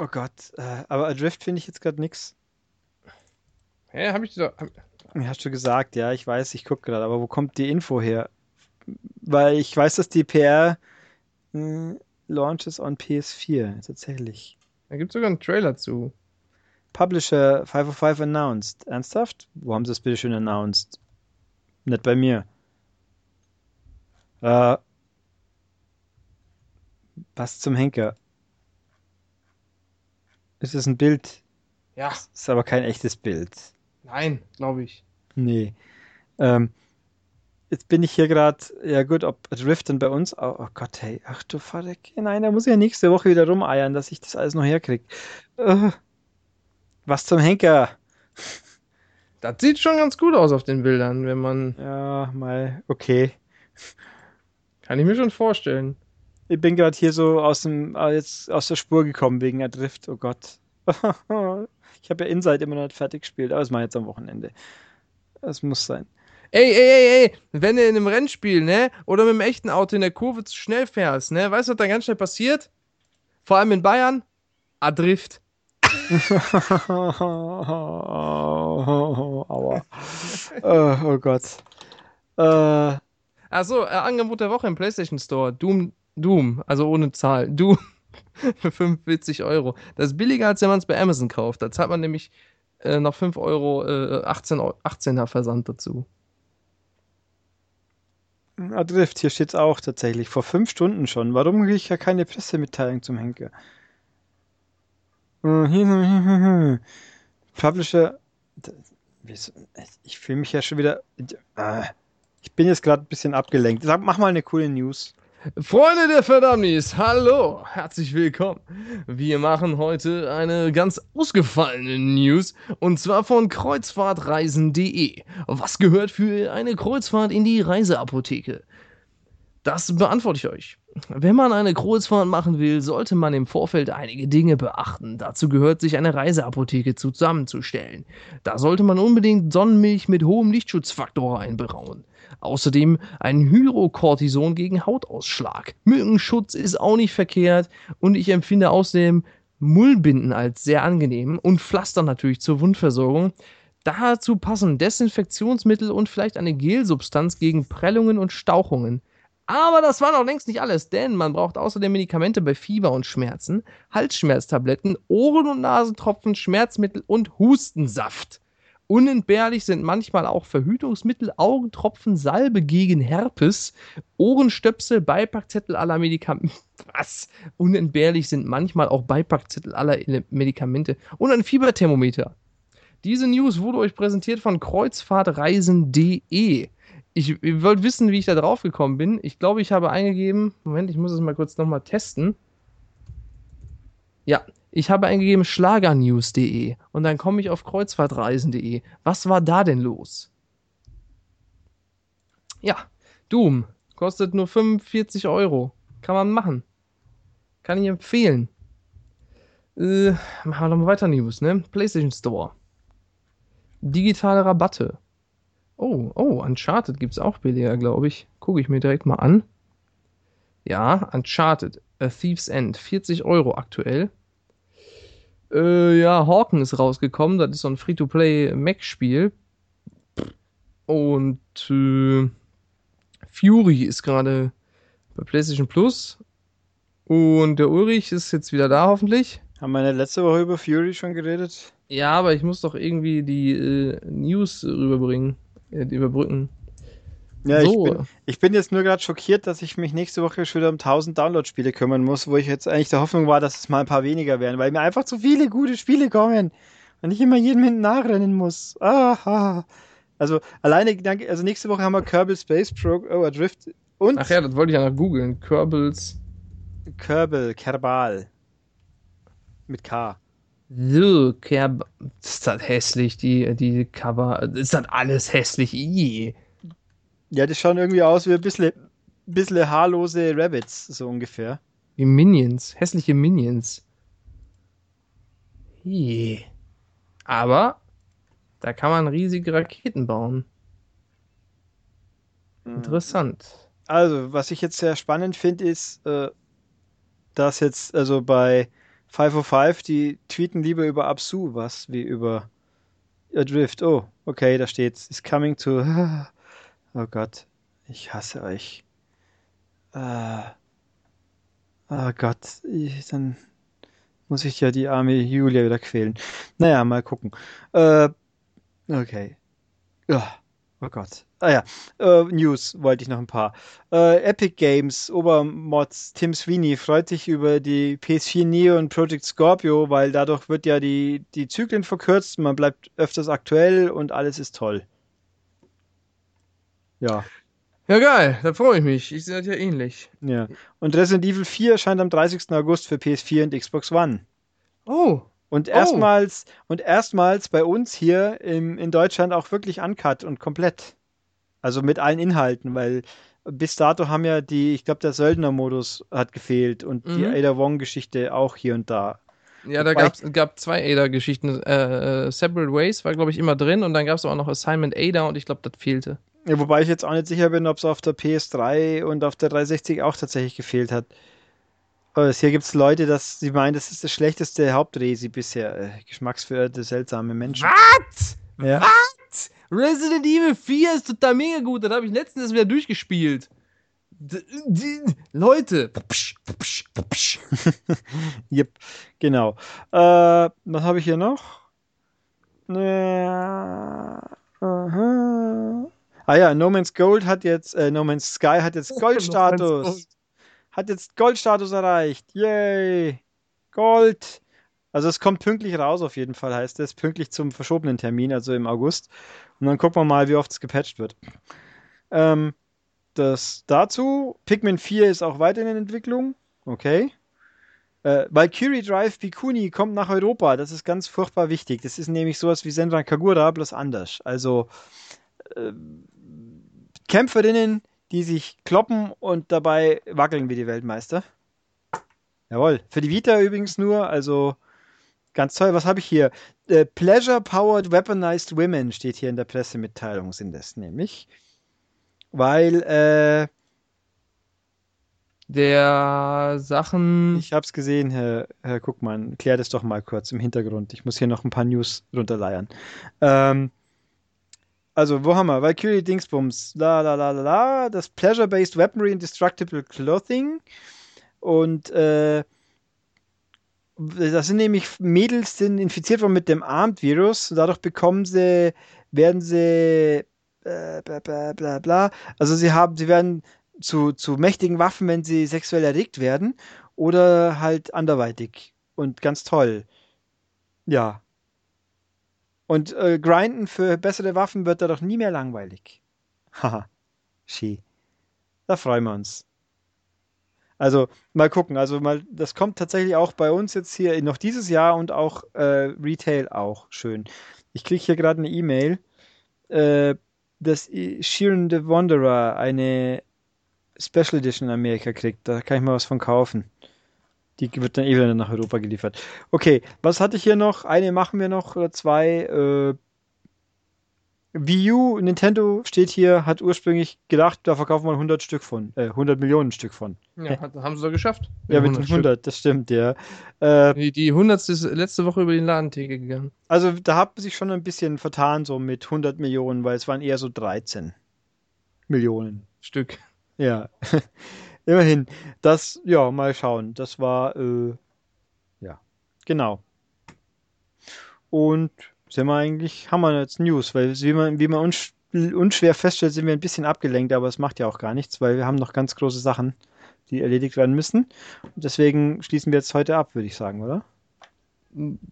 Oh Gott. Äh, aber Adrift finde ich jetzt gerade nix. Hä, hab ich doch. Hab, Hast du gesagt, ja, ich weiß, ich gucke gerade, aber wo kommt die Info her? Weil ich weiß, dass die PR äh, launches on PS4, tatsächlich. da gibt es sogar einen Trailer zu. Publisher 505 announced. Ernsthaft? Wo haben sie das bitte schön announced? Nicht bei mir. Äh, was zum Henker? Ist das ein Bild? Ja. Ist aber kein echtes Bild. Nein, glaube ich. Nee. Ähm, jetzt bin ich hier gerade, ja gut, ob Rift dann bei uns, oh, oh Gott, hey, ach du Verreck, nein, da muss ich ja nächste Woche wieder rumeiern, dass ich das alles noch herkriege. Äh, was zum Henker? Das sieht schon ganz gut aus auf den Bildern, wenn man. Ja, mal, okay. Kann ich mir schon vorstellen. Ich bin gerade hier so aus dem, äh, jetzt aus der Spur gekommen wegen Adrift, oh Gott. <laughs> Ich habe ja Inside immer noch nicht fertig gespielt, aber das mache ich jetzt am Wochenende. Das muss sein. Ey, ey, ey, ey, wenn du in einem Rennspiel, ne, oder mit einem echten Auto in der Kurve zu schnell fährst, ne, weißt du, was da ganz schnell passiert? Vor allem in Bayern? Adrift. <laughs> Aua. oh, oh Gott. Äh, Achso, äh, Angebot der Woche im PlayStation Store. Doom, Doom, also ohne Zahl. Doom <laughs> für 45 Euro. Das ist billiger, als wenn man es bei Amazon kauft. Da zahlt man nämlich äh, noch 5 Euro, äh, 18, Eu- 18er Versand dazu. Adrift, hier steht's auch tatsächlich. Vor fünf Stunden schon. Warum kriege ich ja keine Pressemitteilung zum Henker? <laughs> Publisher. Ich fühle mich ja schon wieder. äh, Ich bin jetzt gerade ein bisschen abgelenkt. Sag, mach mal eine coole News. Freunde der Verdammnis, hallo, herzlich willkommen. Wir machen heute eine ganz ausgefallene News und zwar von kreuzfahrtreisen.de. Was gehört für eine Kreuzfahrt in die Reiseapotheke? Das beantworte ich euch. Wenn man eine Kreuzfahrt machen will, sollte man im Vorfeld einige Dinge beachten. Dazu gehört, sich eine Reiseapotheke zusammenzustellen. Da sollte man unbedingt Sonnenmilch mit hohem Lichtschutzfaktor einbrauen. Außerdem ein Hydrocortison gegen Hautausschlag. Mückenschutz ist auch nicht verkehrt und ich empfinde außerdem Mullbinden als sehr angenehm und Pflaster natürlich zur Wundversorgung. Dazu passen Desinfektionsmittel und vielleicht eine Gelsubstanz gegen Prellungen und Stauchungen. Aber das war noch längst nicht alles, denn man braucht außerdem Medikamente bei Fieber und Schmerzen, Halsschmerztabletten, Ohren- und Nasentropfen, Schmerzmittel und Hustensaft. Unentbehrlich sind manchmal auch Verhütungsmittel, Augentropfen, Salbe gegen Herpes, Ohrenstöpsel, Beipackzettel aller Medikamente. <laughs> Was? Unentbehrlich sind manchmal auch Beipackzettel aller Medikamente und ein Fieberthermometer. Diese News wurde euch präsentiert von kreuzfahrtreisen.de. Ich, ihr wollt wissen, wie ich da drauf gekommen bin. Ich glaube, ich habe eingegeben. Moment, ich muss es mal kurz nochmal testen. Ja, ich habe eingegeben schlagernews.de und dann komme ich auf kreuzfahrtreisen.de. Was war da denn los? Ja, Doom kostet nur 45 Euro. Kann man machen. Kann ich empfehlen. Äh, machen wir nochmal weiter News, ne? PlayStation Store. Digitale Rabatte. Oh, oh, Uncharted gibt es auch billiger, glaube ich. Gucke ich mir direkt mal an. Ja, Uncharted, A Thief's End, 40 Euro aktuell. Äh, ja, Hawken ist rausgekommen. Das ist so ein Free-to-Play-Mac-Spiel. Und äh, Fury ist gerade bei PlayStation Plus. Und der Ulrich ist jetzt wieder da, hoffentlich. Haben wir in der letzte Woche über Fury schon geredet? Ja, aber ich muss doch irgendwie die äh, News rüberbringen, äh, überbrücken. Ja, so, ich, bin, ich bin jetzt nur gerade schockiert, dass ich mich nächste Woche schon wieder um 1000 Download-Spiele kümmern muss, wo ich jetzt eigentlich der Hoffnung war, dass es mal ein paar weniger werden, weil mir einfach zu viele gute Spiele kommen. Und nicht immer jedem hinten nachrennen muss. Aha. Also alleine, also nächste Woche haben wir Kerbal Space Pro oh, Drift und Ach ja, das wollte ich ja noch googeln. Kerbals. Kerbal, Kerbal. Mit K. So, Kerb. Ist das hässlich, die, die Cover. Ist das alles hässlich? Ih. Ja, die schauen irgendwie aus wie ein bisschen, bisschen haarlose Rabbits, so ungefähr. Wie Minions. Hässliche Minions. Ih. Aber da kann man riesige Raketen bauen. Interessant. Also, was ich jetzt sehr spannend finde, ist, äh, dass jetzt, also bei 505, die tweeten lieber über Absu was wie über Adrift. Oh, okay, da steht's. Is coming to. <laughs> Oh Gott, ich hasse euch. Äh, oh Gott, ich, dann muss ich ja die arme Julia wieder quälen. Naja, mal gucken. Äh, okay. Ja, oh Gott. Ah ja, äh, News wollte ich noch ein paar. Äh, Epic Games, Obermods, Tim Sweeney freut sich über die PS4 Neo und Project Scorpio, weil dadurch wird ja die, die Zyklen verkürzt, man bleibt öfters aktuell und alles ist toll. Ja, Ja, geil. Da freue ich mich. Ich sehe das ja ähnlich. ja. Und Resident Evil 4 erscheint am 30. August für PS4 und Xbox One. Oh. Und Oh. erstmals, und erstmals bei uns hier im, in Deutschland auch wirklich uncut und komplett. Also mit allen Inhalten, weil bis dato haben ja die, ich glaube, der Söldner-Modus hat gefehlt und die Mhm. Ada Wong-Geschichte auch hier und da. Ja, da gab zwei Ada-Geschichten. Äh, äh, Separate Ways war, glaube ich, immer drin und dann gab es auch noch Assignment Ada und ich glaube, das fehlte. Ja, wobei ich jetzt auch nicht sicher bin, ob es auf der PS3 und auf der 360 auch tatsächlich gefehlt hat. Aber hier gibt es Leute, dass sie meinen, das ist das schlechteste Hauptresi bisher. Äh, geschmacksverirrte, seltsame Menschen. Was? Ja. Was? Resident Evil 4 ist total mega gut. Das habe ich letztens wieder durchgespielt. D Leute. Psch, psch, psch. <laughs> Yep, genau. Äh, was habe ich hier noch? Ja, aha. Ah ja, No Man's Gold hat jetzt, äh, No Man's Sky hat jetzt <laughs> Goldstatus. Gold. Hat jetzt Goldstatus erreicht. Yay! Gold! Also es kommt pünktlich raus, auf jeden Fall heißt es. Pünktlich zum verschobenen Termin, also im August. Und dann gucken wir mal, wie oft es gepatcht wird. Ähm, das dazu. Pikmin 4 ist auch weiter in Entwicklung. Okay. Äh, Valkyrie Drive Bikuni kommt nach Europa. Das ist ganz furchtbar wichtig. Das ist nämlich sowas wie Senran Kagura, bloß anders. Also äh, Kämpferinnen, die sich kloppen und dabei wackeln wie die Weltmeister. Jawohl. Für die Vita übrigens nur, also ganz toll. Was habe ich hier? Äh, Pleasure Powered Weaponized Women steht hier in der Pressemitteilung, sind das nämlich. Weil, äh, Der Sachen. Ich habe es gesehen, Herr, Herr Guckmann. Klär das doch mal kurz im Hintergrund. Ich muss hier noch ein paar News runterleiern. Ähm, also, wo haben wir? Valkyrie Dingsbums. La, la, la, la, la. Das Pleasure-Based Weaponry and Destructible Clothing. Und äh, das sind nämlich Mädels, die sind infiziert worden mit dem Armed-Virus. Dadurch bekommen sie, werden sie äh, bla, bla, bla, bla. Also sie haben, sie werden zu, zu mächtigen Waffen, wenn sie sexuell erregt werden oder halt anderweitig. Und ganz toll. Ja. Und äh, grinden für bessere Waffen wird da doch nie mehr langweilig. Haha. <laughs> Ski. Da freuen wir uns. Also mal gucken. Also mal, das kommt tatsächlich auch bei uns jetzt hier noch dieses Jahr und auch äh, Retail auch schön. Ich kriege hier gerade eine E-Mail, äh, dass Sheeran the Wanderer eine Special Edition in Amerika kriegt. Da kann ich mal was von kaufen. Die wird dann eh wieder nach Europa geliefert. Okay, was hatte ich hier noch? Eine machen wir noch oder zwei. Äh, Wii U, Nintendo steht hier, hat ursprünglich gedacht, da verkaufen wir 100 Stück von, äh, 100 Millionen Stück von. Ja, hat, haben sie doch geschafft. Ja, mit 100, 100 das stimmt, ja. Äh, Die, die 100. ist letzte Woche über die Ladentheke gegangen. also da hat man sich schon ein bisschen vertan, so mit 100 Millionen, weil es waren eher so 13 Millionen. Stück. Ja, <laughs> immerhin. Das, ja, mal schauen. Das war, äh, ja, genau. Und sind wir eigentlich, haben wir jetzt News, weil wie man, wie man unsch unschwer feststellt, sind wir ein bisschen abgelenkt, aber es macht ja auch gar nichts, weil wir haben noch ganz große Sachen, die erledigt werden müssen. Und deswegen schließen wir jetzt heute ab, würde ich sagen, oder?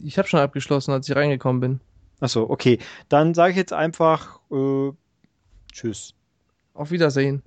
Ich habe schon abgeschlossen, als ich reingekommen bin. Achso, okay. Dann sage ich jetzt einfach äh, Tschüss. Auf Wiedersehen.